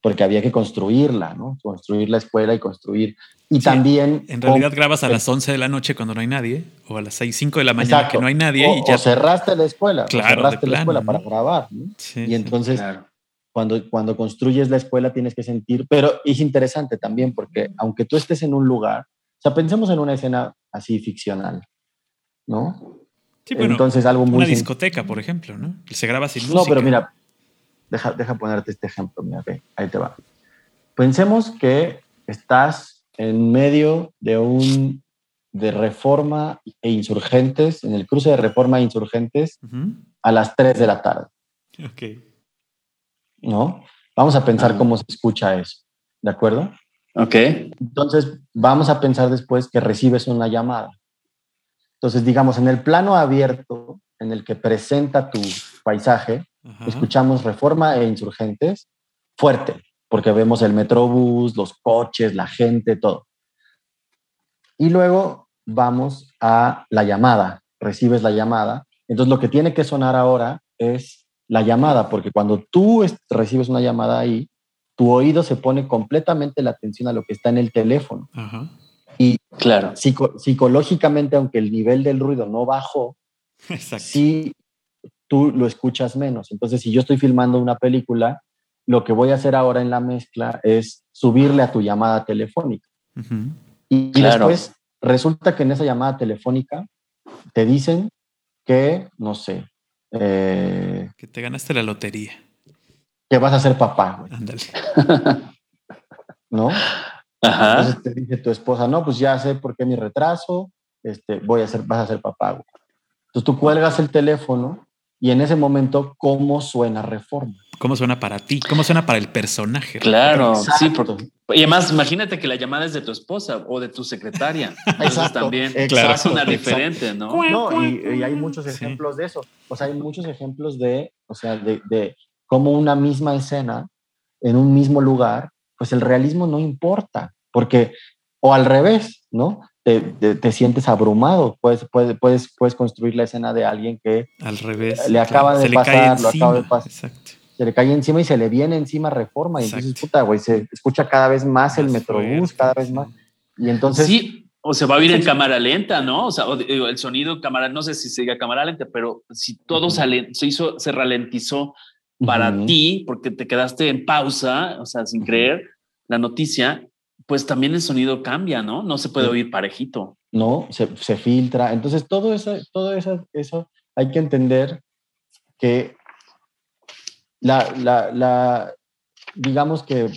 [SPEAKER 4] porque había que construirla, ¿no? Construir la escuela y construir. Y también.
[SPEAKER 3] En realidad grabas a las 11 de la noche cuando no hay nadie, o a las 6, 5 de la mañana que no hay nadie.
[SPEAKER 4] O,
[SPEAKER 3] y ya...
[SPEAKER 4] cerraste la escuela. Claro, cerraste la escuela para grabar. y entonces, cuando, cuando construyes la escuela, tienes que sentir. Pero es interesante también porque, aunque tú estés en un lugar, o sea, pensemos en una escena así ficcional, ¿no?
[SPEAKER 3] Sí, bueno, Entonces, algo muy. Una discoteca, por ejemplo, ¿no? Se graba sin música.
[SPEAKER 4] No, pero mira, deja, deja ponerte este ejemplo, mira, ahí te va. Pensemos que estás en medio de un de reforma e insurgentes, en el cruce de reforma e insurgentes, a las 3 de la tarde.
[SPEAKER 3] Ok.
[SPEAKER 4] ¿No? Vamos a pensar cómo se escucha eso, ¿de acuerdo?
[SPEAKER 2] Ok.
[SPEAKER 4] Entonces, vamos a pensar después que recibes una llamada. Entonces, digamos, en el plano abierto, en el que presenta tu paisaje, escuchamos Reforma e Insurgentes fuerte, porque vemos el metrobús, los coches, la gente, todo. Y luego vamos a la llamada, recibes la llamada. Entonces, lo que tiene que sonar ahora es la llamada, porque cuando tú recibes una llamada ahí, tu oído se pone completamente la atención a lo que está en el teléfono. Y claro, psicológicamente, aunque el nivel del ruido no bajó, sí tú lo escuchas menos. Entonces, si yo estoy filmando una película lo que voy a hacer ahora en la mezcla es subirle a tu llamada telefónica. Y, después resulta que en esa llamada telefónica te dicen que, no sé, eh,
[SPEAKER 3] que te ganaste la lotería.
[SPEAKER 4] Que vas a ser papá, Ándale. ¿No? Ajá. Entonces te dice tu esposa, no, pues ya sé por qué mi retraso, este, voy a ser, vas a ser papá, güey. Entonces tú cuelgas el teléfono y en ese momento, ¿cómo suena Reforma?
[SPEAKER 3] ¿Cómo suena para ti? ¿Cómo suena para el personaje?
[SPEAKER 2] Claro, sí. Porque, y además, imagínate que la llamada es de tu esposa o de tu secretaria. Entonces también claro, suena diferente, ¿no?
[SPEAKER 4] No, y, hay muchos ejemplos de eso. O sea, hay muchos ejemplos de, o sea, de, de cómo una misma escena en un mismo lugar, pues el realismo no importa, porque, o al revés, ¿no? te, sientes abrumado. Puedes, puedes, puedes, puedes construir la escena de alguien que
[SPEAKER 3] al revés
[SPEAKER 4] le acaba de pasar, lo acaba de pasar. Se le cae encima y se le viene encima reforma. Y entonces, puta, güey, se escucha cada vez más el metrobús, cada vez más. Y entonces.
[SPEAKER 2] Sí, o se va a ir en cámara lenta, ¿no? O sea, el sonido cámara, no sé si sigue cámara lenta, pero si todo se, hizo, se ralentizó para ti, porque te quedaste en pausa, o sea, sin creer la noticia, pues también el sonido cambia, ¿no? No se puede oír parejito.
[SPEAKER 4] No, se, filtra. Entonces, todo eso, todo eso, eso hay que entender que la, la, digamos que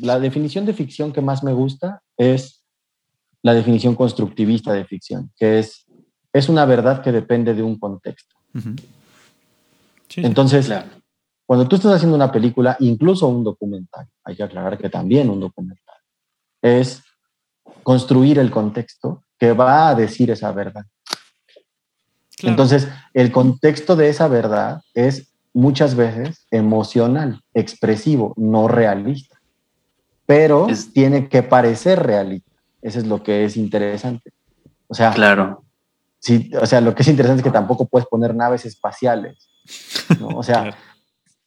[SPEAKER 4] la definición de ficción que más me gusta es la definición constructivista de ficción, que es, es una verdad que depende de un contexto. Entonces, cuando tú estás haciendo una película, incluso un documental, hay que aclarar que también un documental, es construir el contexto que va a decir esa verdad. Entonces, el contexto de esa verdad es muchas veces emocional, expresivo, no realista, pero tiene que parecer realista. Eso es lo que es interesante. O sea,
[SPEAKER 2] claro.
[SPEAKER 4] Sí, o sea, lo que es interesante es que tampoco puedes poner naves espaciales. O sea,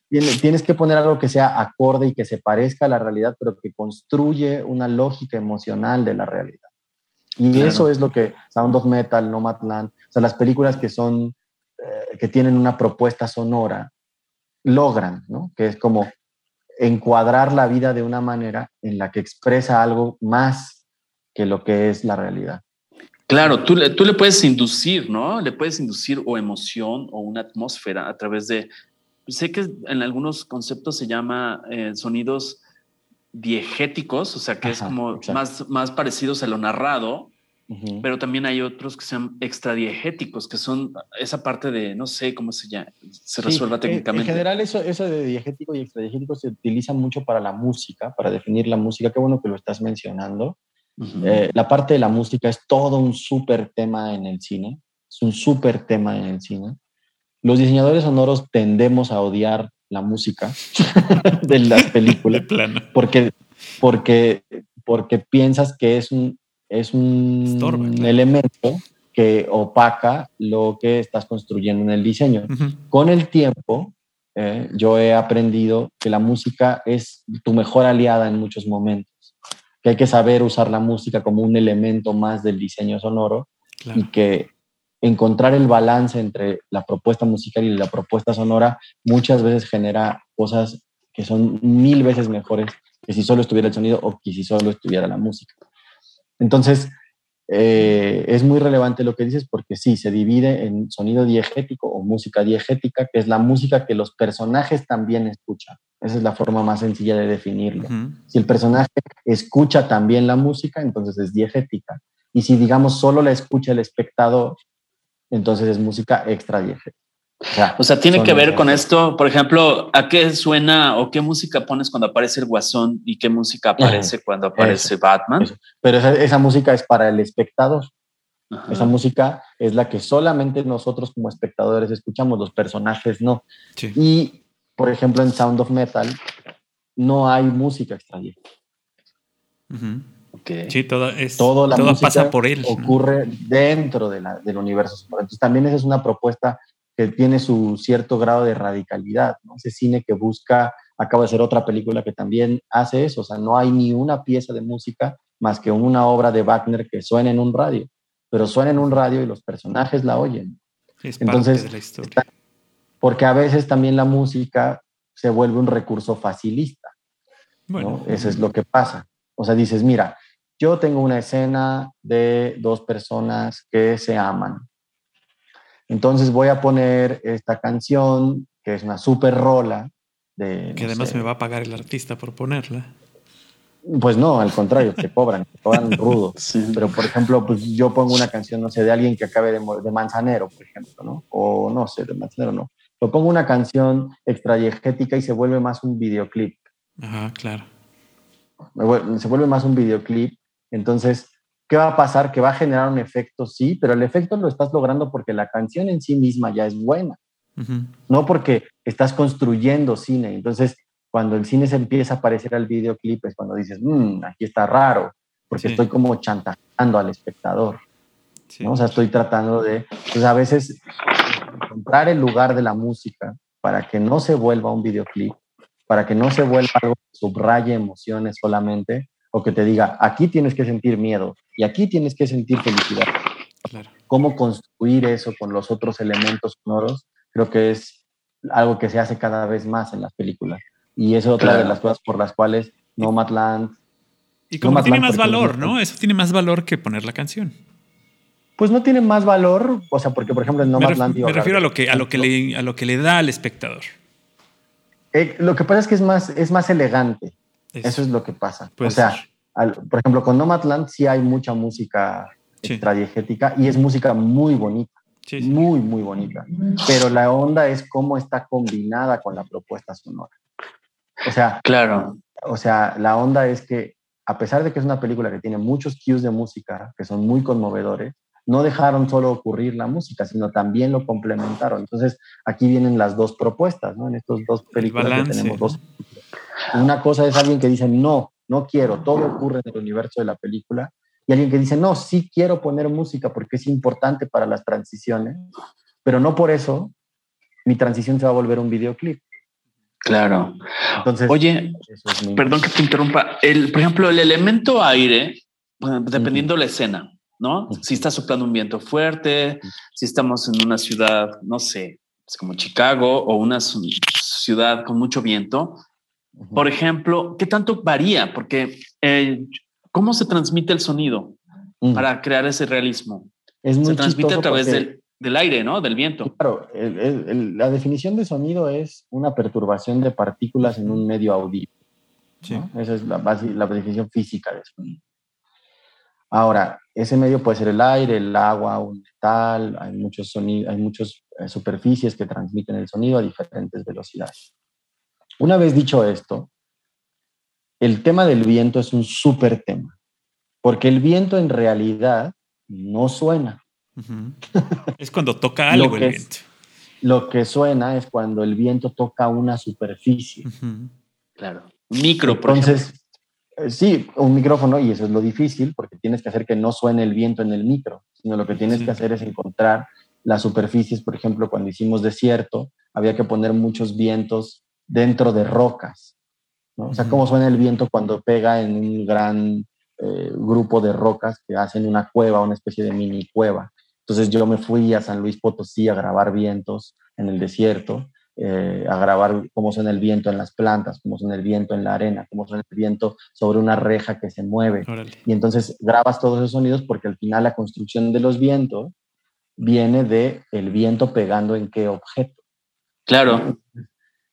[SPEAKER 4] tienes que poner algo que sea acorde y que se parezca a la realidad, pero que construye una lógica emocional de la realidad. Y eso es lo que Sound of Metal, Nomadland, o sea, las películas que son, eh, que tienen una propuesta sonora, logran, ¿no? Que es como encuadrar la vida de una manera en la que expresa algo más que lo que es la realidad.
[SPEAKER 2] Claro, tú, tú le puedes inducir, ¿no? Le puedes inducir o emoción o una atmósfera a través de sé que en algunos conceptos se llama eh, sonidos diegéticos, o sea, que es como más, más parecidos a lo narrado, pero también hay otros que sean extradiegéticos, que son esa parte de, no sé cómo se, llama, se resuelva técnicamente.
[SPEAKER 4] En general, eso, eso de diegético y extradiegético se utiliza mucho para la música, para definir la música. Qué bueno que lo estás mencionando. Eh, la parte de la música es todo un súper tema en el cine, es un súper tema en el cine los diseñadores sonoros tendemos a odiar la música de las películas. Porque, porque, porque piensas que es un, es un elemento que opaca lo que estás construyendo en el diseño. Con el tiempo, eh, yo he aprendido que la música es tu mejor aliada en muchos momentos, que hay que saber usar la música como un elemento más del diseño sonoro y que encontrar el balance entre la propuesta musical y la propuesta sonora muchas veces genera cosas que son mil veces mejores que si solo estuviera el sonido o que si solo estuviera la música. Entonces, eh, es muy relevante lo que dices porque sí, se divide en sonido diegético o música diegética, que es la música que los personajes también escuchan. Esa es la forma más sencilla de definirlo. Si el personaje escucha también la música, entonces es diegética. Y si, digamos, solo la escucha el espectador, entonces es música extra vieja.
[SPEAKER 2] O sea, tiene que ver con esto, por ejemplo, ¿a qué suena o qué música pones cuando aparece el Guasón y qué música aparece cuando aparece Batman?
[SPEAKER 4] Pero esa, música es para el espectador. Esa música es la que solamente nosotros como espectadores escuchamos, los personajes no. Y, por ejemplo, en Sound of Metal no hay música extra vieja.
[SPEAKER 3] Sí, todo, es, todo, pasa por él.
[SPEAKER 4] Ocurre dentro de la, del universo. Entonces también esa es una propuesta que tiene su cierto grado de radicalidad, ¿no? Ese cine que busca, acaba de ser otra película que también hace eso, o sea, no hay ni una pieza de música más que una obra de Wagner que suena en un radio, pero suena en un radio y los personajes la oyen.
[SPEAKER 3] Es Entonces, parte de la historia.
[SPEAKER 4] porque a veces también la música se vuelve un recurso facilista. Bueno. Eso es lo que pasa. O sea, dices, mira, yo tengo una escena de dos personas que se aman. Entonces voy a poner esta canción, que es una super rola. De,
[SPEAKER 3] que además me va a pagar el artista por ponerla.
[SPEAKER 4] Pues no, al contrario, te cobran, te cobran rudo. Pero, por ejemplo, pues yo pongo una canción, no sé, de alguien que acabe de, de Manzanero, por ejemplo, ¿no? O no sé, de Manzanero no. Lo pongo una canción extrayegética y se vuelve más un videoclip.
[SPEAKER 3] Ajá, claro.
[SPEAKER 4] Se vuelve más un videoclip. Entonces, ¿qué va a pasar? Que va a generar un efecto, sí, pero el efecto lo estás logrando porque la canción en sí misma ya es buena. No porque estás construyendo cine. Entonces, cuando el cine se empieza a parecer al videoclip, es cuando dices, mmm, aquí está raro, porque estoy como chantajeando al espectador. ¿no? O sea, estoy tratando de, pues a veces, encontrar el lugar de la música para que no se vuelva un videoclip, para que no se vuelva algo que subraye emociones solamente, o que te diga, aquí tienes que sentir miedo y aquí tienes que sentir felicidad. ¿Cómo construir eso con los otros elementos sonoros? Creo que es algo que se hace cada vez más en las películas. Y es otra de las cosas por las cuales Nomadland...
[SPEAKER 3] Y como tiene más valor, ¿no? Eso tiene más valor que poner la canción.
[SPEAKER 4] Pues no tiene más valor, o sea, porque por ejemplo en Nomadland...
[SPEAKER 3] Me, me refiero a lo, que, a, lo que le, a lo que le da al espectador.
[SPEAKER 4] Eh, lo que pasa es que es más, es más elegante. Eso, es lo que pasa. O sea, por ejemplo, con Nomadland sí hay mucha música sí. y es música muy bonita. Muy, muy bonita. Pero la onda es cómo está combinada con la propuesta sonora. O sea,
[SPEAKER 2] claro.
[SPEAKER 4] O sea, la onda es que a pesar de que es una película que tiene muchos cues de música que son muy conmovedores, no dejaron solo ocurrir la música, sino también lo complementaron. Entonces, aquí vienen las dos propuestas, ¿no? En estos dos películas que tenemos dos. Una cosa es alguien que dice, no, no quiero, todo ocurre en el universo de la película, y alguien que dice, no, sí quiero poner música porque es importante para las transiciones, pero no por eso mi transición se va a volver un videoclip.
[SPEAKER 2] Claro. Entonces, oye, perdón que te interrumpa. El, por ejemplo, el elemento aire, dependiendo de la escena, ¿no? Si está soplando un viento fuerte, si estamos en una ciudad, no sé, como Chicago o una ciudad con mucho viento, por ejemplo, ¿qué tanto varía? Porque eh, ¿cómo se transmite el sonido para crear ese realismo?
[SPEAKER 4] Es muy
[SPEAKER 2] se transmite a través del, del aire, ¿no? Del viento.
[SPEAKER 4] Claro, la definición de sonido es una perturbación de partículas en un medio audible. Esa es la, base, la definición física de sonido. Ahora, ese medio puede ser el aire, el agua, un metal, hay muchos sonidos, hay muchas eh, superficies que transmiten el sonido a diferentes velocidades. Una vez dicho esto, el tema del viento es un súper tema, porque el viento en realidad no suena.
[SPEAKER 3] Es cuando toca algo el viento.
[SPEAKER 4] lo que suena es cuando el viento toca una superficie.
[SPEAKER 2] Claro. Micro,
[SPEAKER 4] Entonces, eh, sí, un micrófono, y eso es lo difícil, porque tienes que hacer que no suene el viento en el micro, sino lo que tienes que hacer es encontrar las superficies, por ejemplo, cuando hicimos desierto, había que poner muchos vientos dentro de rocas. O sea, cómo suena el viento cuando pega en un gran eh, grupo de rocas que hacen una cueva, una especie de mini cueva. Entonces yo me fui a San Luis Potosí a grabar vientos en el desierto, eh, a grabar cómo suena el viento en las plantas, cómo suena el viento en la arena, cómo suena el viento sobre una reja que se mueve. Y entonces grabas todos esos sonidos porque al final la construcción de los vientos viene de el viento pegando en qué objeto.
[SPEAKER 2] Claro.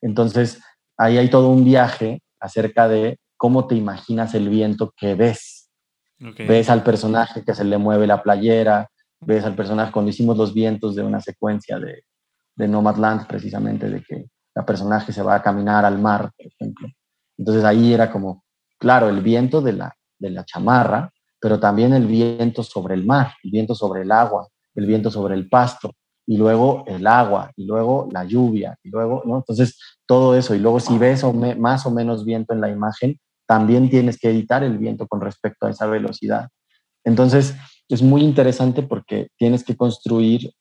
[SPEAKER 4] Entonces ahí hay todo un viaje acerca de cómo te imaginas el viento que ves. Ves al personaje que se le mueve la playera, ves al personaje cuando hicimos los vientos de una secuencia de, de Nomadland, precisamente, de que la personaje se va a caminar al mar, por ejemplo. Entonces ahí era como, claro, el viento de la, de la chamarra, pero también el viento sobre el mar, el viento sobre el agua, el viento sobre el pasto, y luego el agua, y luego la lluvia, y luego, ¿no? Entonces, todo eso, y luego si ves más o menos viento en la imagen, también tienes que editar el viento con respecto a esa velocidad. Entonces, es muy interesante porque tienes que construir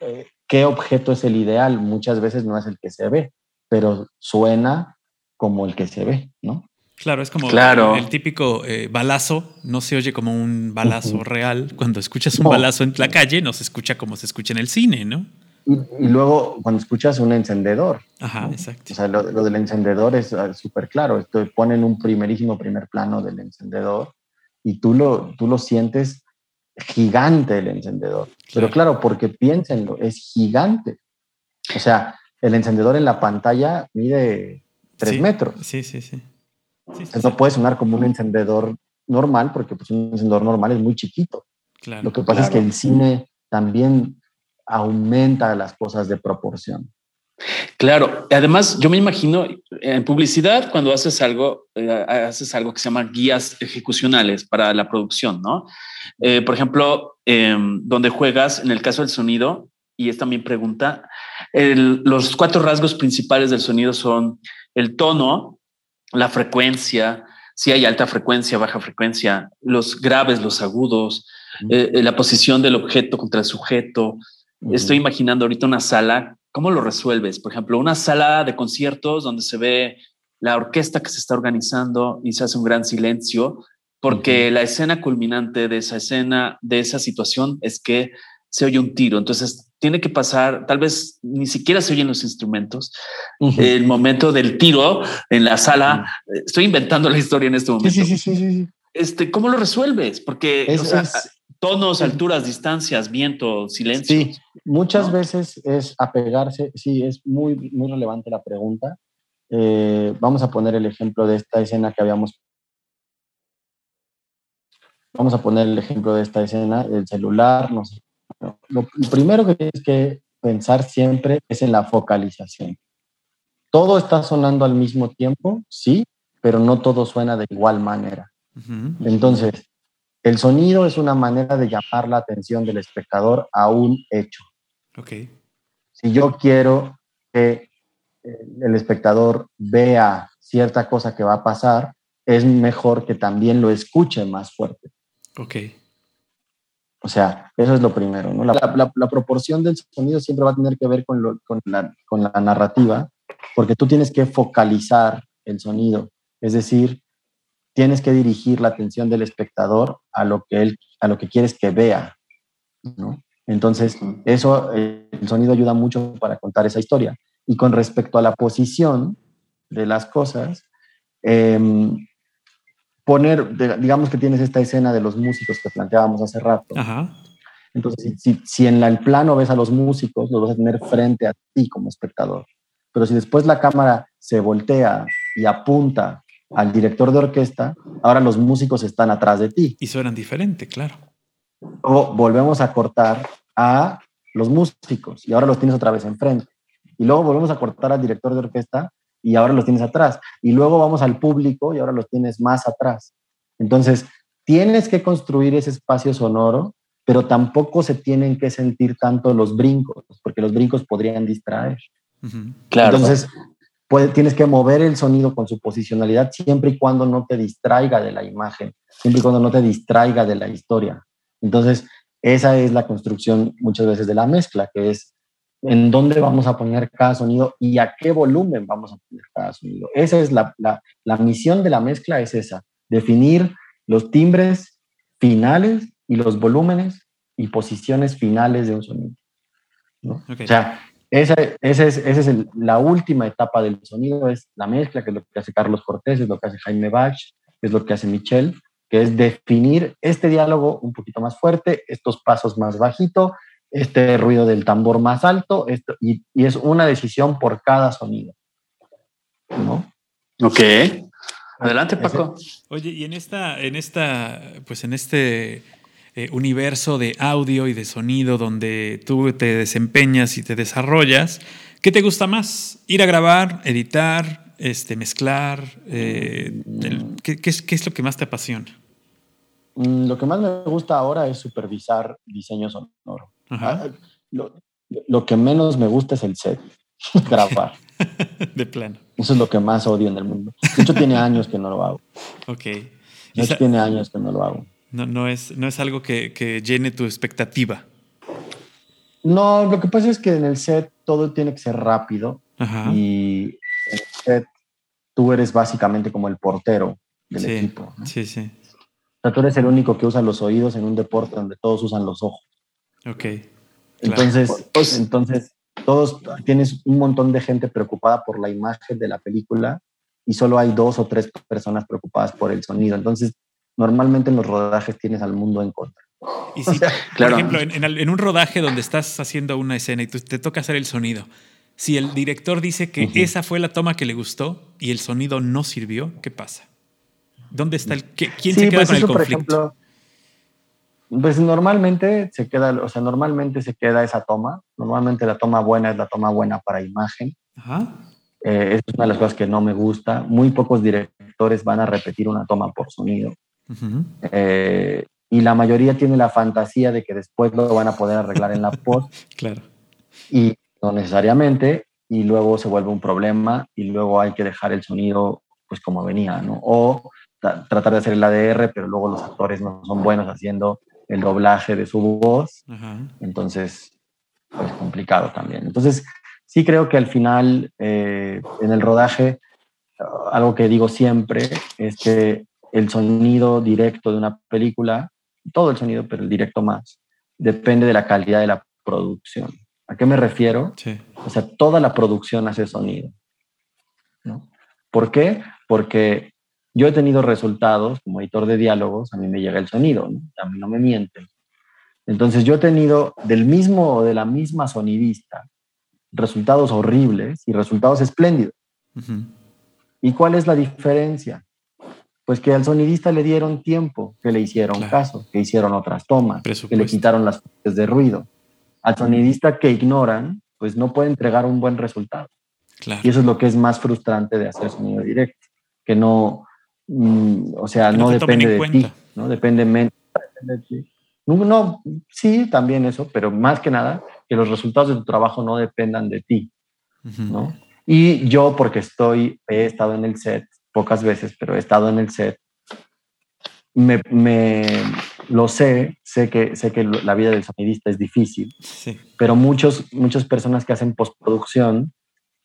[SPEAKER 4] eh, qué objeto es el ideal. Muchas veces no es el que se ve, pero suena como el que se ve, ¿no?
[SPEAKER 3] Claro, es como el, típico eh, balazo, no se oye como un balazo real. Cuando escuchas un balazo en la calle, no se escucha como se escucha en el cine, ¿no?
[SPEAKER 4] y, luego cuando escuchas un encendedor.
[SPEAKER 3] Ajá, exacto.
[SPEAKER 4] O sea, lo, del encendedor es ah, súper claro. Esto ponen un primerísimo primer plano del encendedor y tú lo, tú lo sientes gigante el encendedor. Pero claro, porque piénsenlo, es gigante. O sea, el encendedor en la pantalla mide tres metros.
[SPEAKER 3] Sí, sí, sí.
[SPEAKER 4] Entonces no puede sonar como un encendedor normal, porque pues, un encendedor normal es muy chiquito. Claro, Lo que pasa es que el cine también aumenta las cosas de proporción.
[SPEAKER 2] Claro, además yo me imagino en publicidad cuando haces algo, eh, haces algo que se llama guías ejecucionales para la producción, ¿no? Eh, por ejemplo, em, donde juegas, en el caso del sonido, y esta mi pregunta, los cuatro rasgos principales del sonido son el tono, la frecuencia, si hay alta frecuencia, baja frecuencia, los graves, los agudos, eh, la posición del objeto contra el sujeto. Estoy imaginando ahorita una sala, ¿cómo lo resuelves? Por ejemplo, una sala de conciertos donde se ve la orquesta que se está organizando y se hace un gran silencio, porque la escena culminante de esa escena, de esa situación, es que se oye un tiro. Entonces, tiene que pasar, tal vez ni siquiera se oyen los instrumentos. El momento del tiro en la sala, estoy inventando la historia en este momento.
[SPEAKER 4] Sí, sí, sí, sí.
[SPEAKER 2] Este, ¿Cómo lo resuelves? Porque tonos, alturas, distancias, viento, silencio.
[SPEAKER 4] Sí, muchas veces es apegarse, sí, es muy, muy relevante la pregunta. Eh, vamos a poner el ejemplo de esta escena que habíamos Vamos a poner el ejemplo de esta escena, del celular, no lo, primero que tienes que pensar siempre es en la focalización. Todo está sonando al mismo tiempo, sí, pero no todo suena de igual manera. Entonces, el sonido es una manera de llamar la atención del espectador a un hecho.
[SPEAKER 3] Okay.
[SPEAKER 4] Si yo quiero que eh, el espectador vea cierta cosa que va a pasar, es mejor que también lo escuche más fuerte.
[SPEAKER 3] Okay.
[SPEAKER 4] O sea, eso es lo primero, ¿no? La, proporción del sonido siempre va a tener que ver con, la, con la narrativa, porque tú tienes que focalizar el sonido, es decir, tienes que dirigir la atención del espectador a lo que él, a lo que quieres que vea, ¿no? Entonces, eso, el sonido ayuda mucho para contar esa historia. Y con respecto a la posición de las cosas, eh, poner, digamos que tienes esta escena de los músicos que planteábamos hace rato. Entonces, si, si en el plano ves a los músicos, los vas a tener frente a ti como espectador. Pero si después la cámara se voltea y apunta al director de orquesta, ahora los músicos están atrás de ti.
[SPEAKER 3] Y suenan diferente, claro.
[SPEAKER 4] O volvemos a cortar a los músicos y ahora los tienes otra vez enfrente. Y luego volvemos a cortar al director de orquesta y ahora los tienes atrás. Y luego vamos al público y ahora los tienes más atrás. Entonces, tienes que construir ese espacio sonoro, pero tampoco se tienen que sentir tanto los brincos, porque los brincos podrían distraer.
[SPEAKER 2] Claro.
[SPEAKER 4] Entonces, tienes que mover el sonido con su posicionalidad siempre y cuando no te distraiga de la imagen, siempre y cuando no te distraiga de la historia. Entonces, esa es la construcción muchas veces de la mezcla, que es en dónde vamos a poner cada sonido y a qué volumen vamos a poner cada sonido. Esa es la, la, misión de la mezcla, es esa, definir los timbres finales y los volúmenes y posiciones finales de un sonido. O sea, esa, esa es, esa es la última etapa del sonido, es la mezcla, que es lo que hace Carlos Cortés, es lo que hace Jaime Bach, es lo que hace Michel, que es definir este diálogo un poquito más fuerte, estos pasos más bajito, este ruido del tambor más alto, esto, y, es una decisión por cada sonido. ¿No?
[SPEAKER 2] Ok. Adelante, Paco.
[SPEAKER 3] Oye, y en esta, en esta, pues en este eh, universo de audio y de sonido donde tú te desempeñas y te desarrollas, ¿qué te gusta más? ¿Ir a grabar, editar, este, mezclar? Eh, ¿qué, es, ¿Qué es lo que más te apasiona?
[SPEAKER 4] Mm, lo que más me gusta ahora es supervisar diseño sonoro. Ah, lo, que menos me gusta es el set, grabar.
[SPEAKER 3] de plano.
[SPEAKER 4] Eso es lo que más odio en el mundo. De hecho, tiene años que no lo hago.
[SPEAKER 3] Ok. De
[SPEAKER 4] hecho, tiene años que no lo hago.
[SPEAKER 3] No, no, es, no es algo que, que llene tu expectativa.
[SPEAKER 4] No, lo que pasa es que en el set todo tiene que ser rápido. Y en el set tú eres básicamente como el portero del equipo.
[SPEAKER 3] Sí, sí.
[SPEAKER 4] O sea, tú eres el único que usa los oídos en un deporte donde todos usan los ojos.
[SPEAKER 3] Ok.
[SPEAKER 4] Entonces, entonces todos tienes un montón de gente preocupada por la imagen de la película y solo hay dos o tres personas preocupadas por el sonido. Entonces, normalmente en los rodajes tienes al mundo en contra.
[SPEAKER 3] Y si, por ejemplo, en, un rodaje donde estás haciendo una escena y te toca hacer el sonido, si el director dice que esa fue la toma que le gustó y el sonido no sirvió, ¿qué pasa? ¿Dónde está el quién se queda pues con el conflicto?
[SPEAKER 4] Pues normalmente se queda, o sea, normalmente se queda esa toma. Normalmente la toma buena es la toma buena para imagen. Ajá. Eh, es una de las cosas que no me gusta. Muy pocos directores van a repetir una toma por sonido. Eh, y la mayoría tiene la fantasía de que después lo van a poder arreglar en la post.
[SPEAKER 3] claro.
[SPEAKER 4] Y no necesariamente, y luego se vuelve un problema y luego hay que dejar el sonido pues como venía, ¿no? O tratar de hacer el ADR, pero luego los actores no son buenos haciendo el doblaje de su voz. Entonces, pues complicado también. Entonces, sí creo que al final, eh, en el rodaje, algo que digo siempre es que el sonido directo de una película, todo el sonido, pero el directo más, depende de la calidad de la producción. ¿A qué me refiero? O sea, toda la producción hace sonido. ¿no? ¿Por qué? Porque yo he tenido resultados como editor de diálogos, a mí me llega el sonido, a mí no me mienten. Entonces yo he tenido del mismo o de la misma sonidista resultados horribles y resultados espléndidos. ¿Y cuál es la diferencia? Pues que al sonidista le dieron tiempo, que le hicieron caso, que hicieron otras tomas, que le quitaron las fuentes de ruido. Al sonidista que ignoran, pues no puede entregar un buen resultado. Y eso es lo que es más frustrante de hacer sonido directo, que no, mm, o sea, no, depende de ti, no depende, de ti. No, sí, también eso, pero más que nada, que los resultados de tu trabajo no dependan de ti, ¿no? Y yo, porque estoy, he estado en el set pocas veces, pero he estado en el set, me, me lo sé, sé que, sé que la vida del sonidista es difícil, pero muchos, muchas personas que hacen postproducción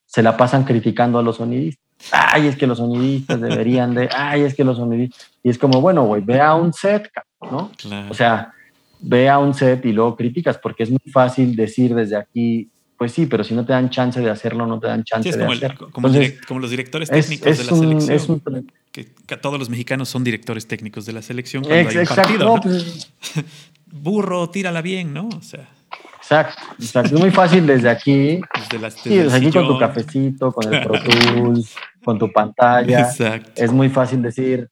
[SPEAKER 4] se la pasan criticando a los sonidistas. Ay, es que los sonidistas deberían de, ay, es que los sonidistas. Y es como, bueno, güey, ve a un set, ¿no? O sea, ve a un set y luego criticas, porque es muy fácil decir desde aquí, pues sí, pero si no te dan chance de hacerlo, no te dan chance de hacerlo.
[SPEAKER 3] como, como, los directores técnicos de la selección. que, todos los mexicanos son directores técnicos de la selección cuando hay un partido. Pues, Burro, tírala bien, ¿no? O sea.
[SPEAKER 4] Exacto, Es muy fácil desde aquí. Desde, las, sí, desde aquí con tu cafecito, con el Pro Tools, con tu pantalla. Exacto. Es muy fácil decir,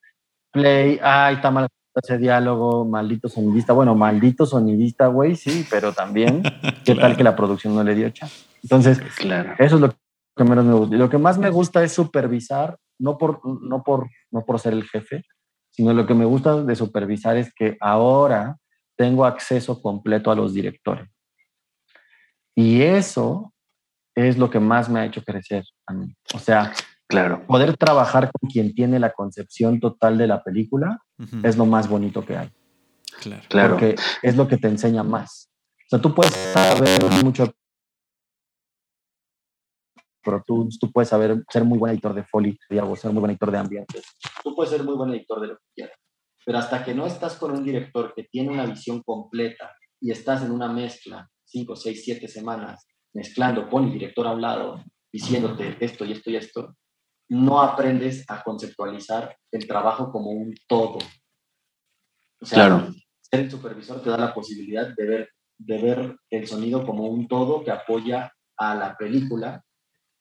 [SPEAKER 4] play, ay, está mal ese diálogo, maldito sonidista. Bueno, maldito sonidista, güey, sí, pero también, ¿qué tal que la producción no le dio chance? Entonces, claro. eso es lo que menos me gusta. Y lo que más me gusta es supervisar, no por, no, por, no por ser el jefe, sino lo que me gusta de supervisar es que ahora tengo acceso completo a los directores. Y eso es lo que más me ha hecho crecer a mí. O sea, Claro. Poder trabajar con quien tiene la concepción total de la película es lo más bonito que hay. Claro. Porque es lo que te enseña más. O sea, tú puedes saber mucho pero tú, tú puedes saber ser muy buen editor de foley, digamos, ser muy buen editor de ambientes. Tú puedes ser muy buen editor de lo que quieras. Pero hasta que no estás con un director que tiene una visión completa y estás en una mezcla, cinco, seis, siete semanas, mezclando con el director a un lado, diciéndote esto y esto y esto, no aprendes a conceptualizar el trabajo como un todo. O sea, claro. ser el supervisor te da la posibilidad de ver, de ver el sonido como un todo que apoya a la película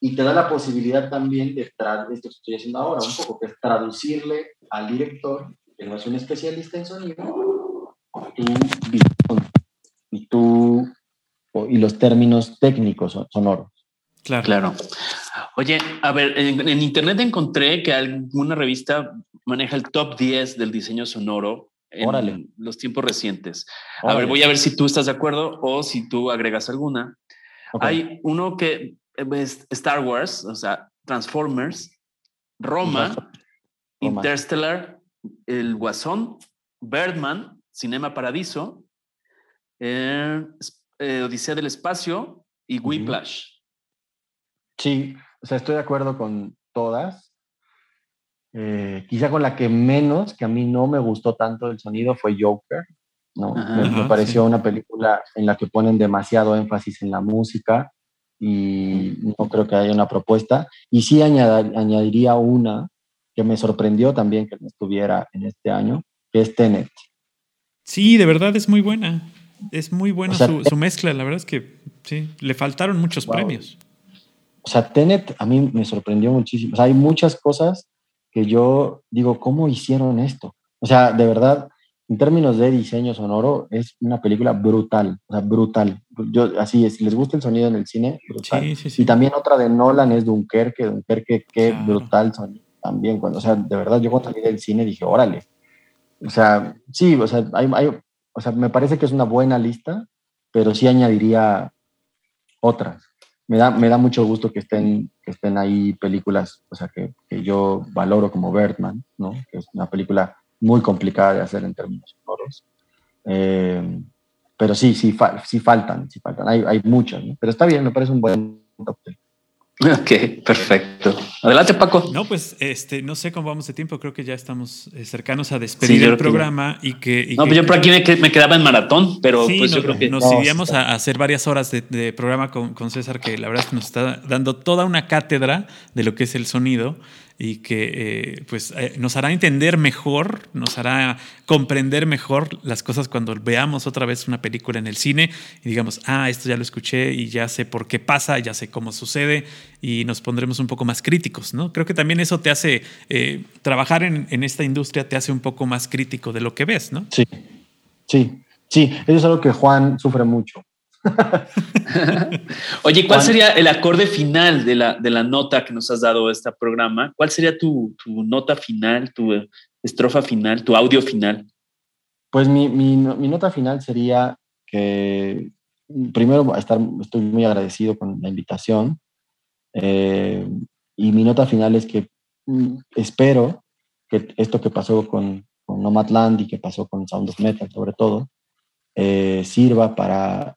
[SPEAKER 4] y te da la posibilidad también de, esto que estoy haciendo ahora, un poco, que es traducirle al director, que no es un especialista en sonido, y tú y los términos técnicos sonoros.
[SPEAKER 2] Claro. claro. Oye, a ver, en, internet encontré que alguna revista maneja el top 10 del diseño sonoro en los tiempos recientes. A ver, voy a ver si tú estás de acuerdo o si tú agregas alguna. Hay uno que es Star Wars, o sea, Transformers, Roma, Interstellar, El Guasón, Birdman, Cinema Paradiso, eh, eh, Odisea del Espacio y Whiplash.
[SPEAKER 4] Sí, o sea, estoy de acuerdo con todas. Eh, quizá con la que menos, que a mí no me gustó tanto el sonido, fue Joker. ¿no? me, pareció una película en la que ponen demasiado énfasis en la música y no creo que haya una propuesta. Y sí añadiría una que me sorprendió también que no estuviera en este año, que es Tenet.
[SPEAKER 3] Sí, de verdad es muy buena. Es muy buena su, mezcla. La verdad es que sí, le faltaron muchos premios.
[SPEAKER 4] O sea, Tenet a mí me sorprendió muchísimo. O sea, hay muchas cosas que yo digo, ¿cómo hicieron esto? O sea, de verdad, en términos de diseño sonoro, es una película brutal, o sea, brutal. Yo, así es, si les gusta el sonido en el cine, brutal. Sí, sí, sí. Y también otra de Nolan es Dunkerque, Dunkerque, qué brutal sonido también. Cuando, o sea, de verdad, yo cuando salí del cine dije, órale. O sea, sí, o sea, hay, hay, o sea, me parece que es una buena lista, pero sí añadiría otras. Me da, me da mucho gusto que estén, que estén ahí películas, o sea, que, que yo valoro como Birdman, ¿no? Que es una película muy complicada de hacer en términos sonoros. Eh, pero sí, sí, sí faltan, sí faltan. Hay, hay muchas, ¿no? Pero está bien, me parece un buen top
[SPEAKER 2] Ok, perfecto. Adelante, Paco.
[SPEAKER 3] No, pues este, no sé cómo vamos de tiempo, creo que ya estamos eh, cercanos a despedir el programa y que...
[SPEAKER 2] no,
[SPEAKER 3] pues
[SPEAKER 2] yo por aquí me, quedaba en maratón, pero pues yo creo que...
[SPEAKER 3] Nos iríamos a hacer varias horas de, programa con, con, César, que la verdad es que nos está dando toda una cátedra de lo que es el sonido y que eh, pues, eh, nos hará entender mejor, nos hará comprender mejor las cosas cuando veamos otra vez una película en el cine y digamos, ah, esto ya lo escuché y ya sé por qué pasa, ya sé cómo sucede y nos pondremos un poco más críticos, ¿no? Creo que también eso te hace, eh, trabajar en, en, esta industria te hace un poco más crítico de lo que ves, ¿no?
[SPEAKER 4] Sí, sí, sí, eso es algo que Juan sufre mucho.
[SPEAKER 2] Oye, ¿cuál sería el acorde final de la, de la nota que nos has dado este programa? ¿Cuál sería tu, tu nota final, tu estrofa final, tu audio final?
[SPEAKER 4] Pues mi, mi, mi nota final sería que primero estar, estoy muy agradecido con la invitación eh, y mi nota final es que mm, espero que esto que pasó con, con Nomadland y que pasó con Sound of Metal sobre todo, eh, sirva para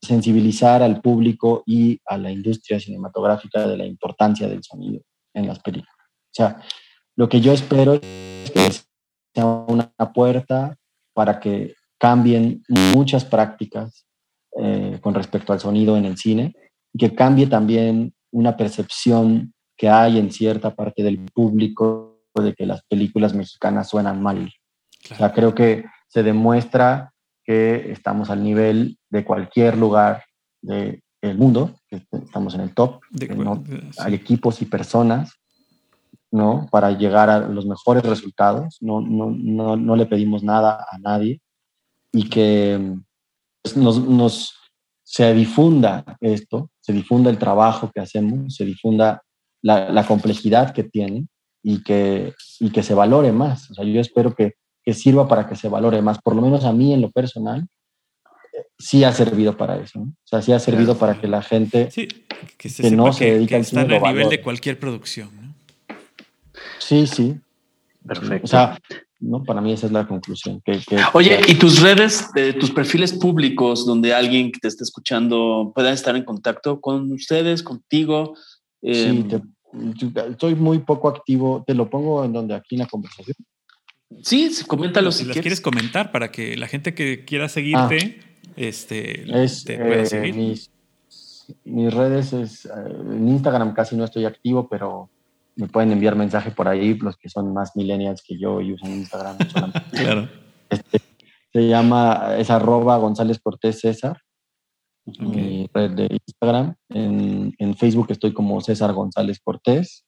[SPEAKER 4] sensibilizar al público y a la industria cinematográfica de la importancia del sonido en las películas. O sea, lo que yo espero es que sea una puerta para que cambien muchas prácticas eh, con respecto al sonido en el cine y que cambie también una percepción que hay en cierta parte del público de que las películas mexicanas suenan mal. O sea, creo que se demuestra que estamos al nivel de cualquier lugar del mundo, estamos en el top, hay equipos y personas, ¿no? Para llegar a los mejores resultados, no, no, no, no le pedimos nada a nadie y que pues, nos, nos, se difunda esto, se difunda el trabajo que hacemos, se difunda la, la complejidad que tiene y que, y que se valore más. O sea, yo espero que que sirva para que se valore más. Por lo menos a mí en lo personal, sí ha servido para eso. O sea, sí ha servido para que la gente
[SPEAKER 3] que, no se dedica al cine a nivel de cualquier producción.
[SPEAKER 4] Sí, sí. Perfecto. O sea, ¿no? para mí esa es la conclusión. Que,
[SPEAKER 2] Oye, ¿y tus redes, tus perfiles públicos donde alguien que te esté escuchando pueda estar en contacto con ustedes, contigo?
[SPEAKER 4] Sí, em, estoy muy poco activo. Te lo pongo en donde aquí en la conversación.
[SPEAKER 2] Sí, coméntalo
[SPEAKER 3] si, si quieres. comentar para que la gente que quiera seguirte ah. este, te pueda
[SPEAKER 4] eh,
[SPEAKER 3] seguir.
[SPEAKER 4] Mis, redes es eh, en Instagram casi no estoy activo, pero me pueden enviar mensaje por ahí los que son más millennials que yo y usan Instagram. claro. Este, se llama, es arroba González Cortés César. Mi red de Instagram. En, Facebook estoy como César González Cortés.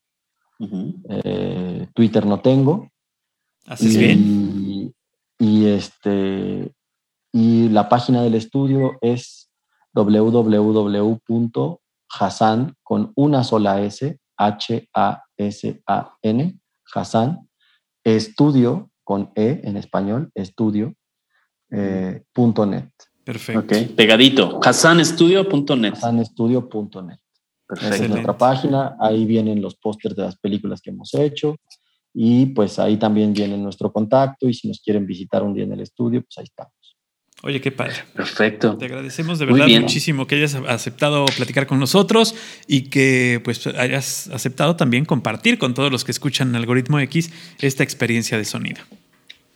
[SPEAKER 4] Eh, Twitter no tengo.
[SPEAKER 3] Haces bien.
[SPEAKER 4] Y, este, y la página del estudio es www.hassan con una sola S, H-A-S-A-N, Hassan, estudio con E en español, estudio, eh, punto net.
[SPEAKER 2] Perfecto. Okay. Pegadito, hassanestudio.net.
[SPEAKER 4] Hassanestudio.net. Perfecto. es nuestra página, ahí vienen los pósters de las películas que hemos hecho, y pues ahí también viene nuestro contacto y si nos quieren visitar un día en el estudio, pues ahí estamos.
[SPEAKER 3] Oye, qué padre.
[SPEAKER 2] Perfecto.
[SPEAKER 3] Te agradecemos de verdad muchísimo que hayas aceptado platicar con nosotros y que pues hayas aceptado también compartir con todos los que escuchan Algoritmo X esta experiencia de sonido.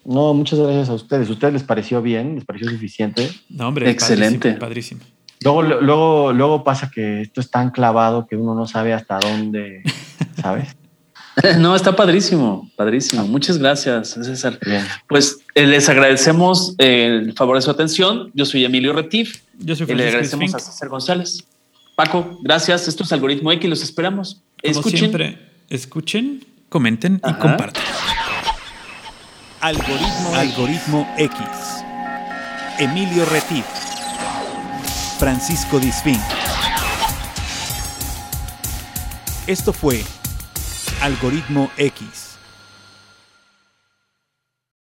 [SPEAKER 4] No, muchas gracias a ustedes. ¿A ustedes les pareció bien? ¿Les pareció suficiente?
[SPEAKER 3] No, hombre, excelente. padrísimo.
[SPEAKER 4] Luego, luego, luego pasa que esto es tan clavado que uno no sabe hasta dónde, ¿sabes?
[SPEAKER 2] No, está padrísimo, padrísimo. Muchas gracias, César. Pues eh, les agradecemos el favor de su atención. Yo soy Emilio Retif.
[SPEAKER 3] Yo soy
[SPEAKER 2] y le agradecemos a César González. Paco, gracias. Esto es Algoritmo X, los esperamos.
[SPEAKER 3] Como escuchen. siempre, escuchen, comenten y compartan.
[SPEAKER 1] Algoritmo, Algoritmo X. Emilio Retif. Francisco Disfín. Esto fue Algoritmo X.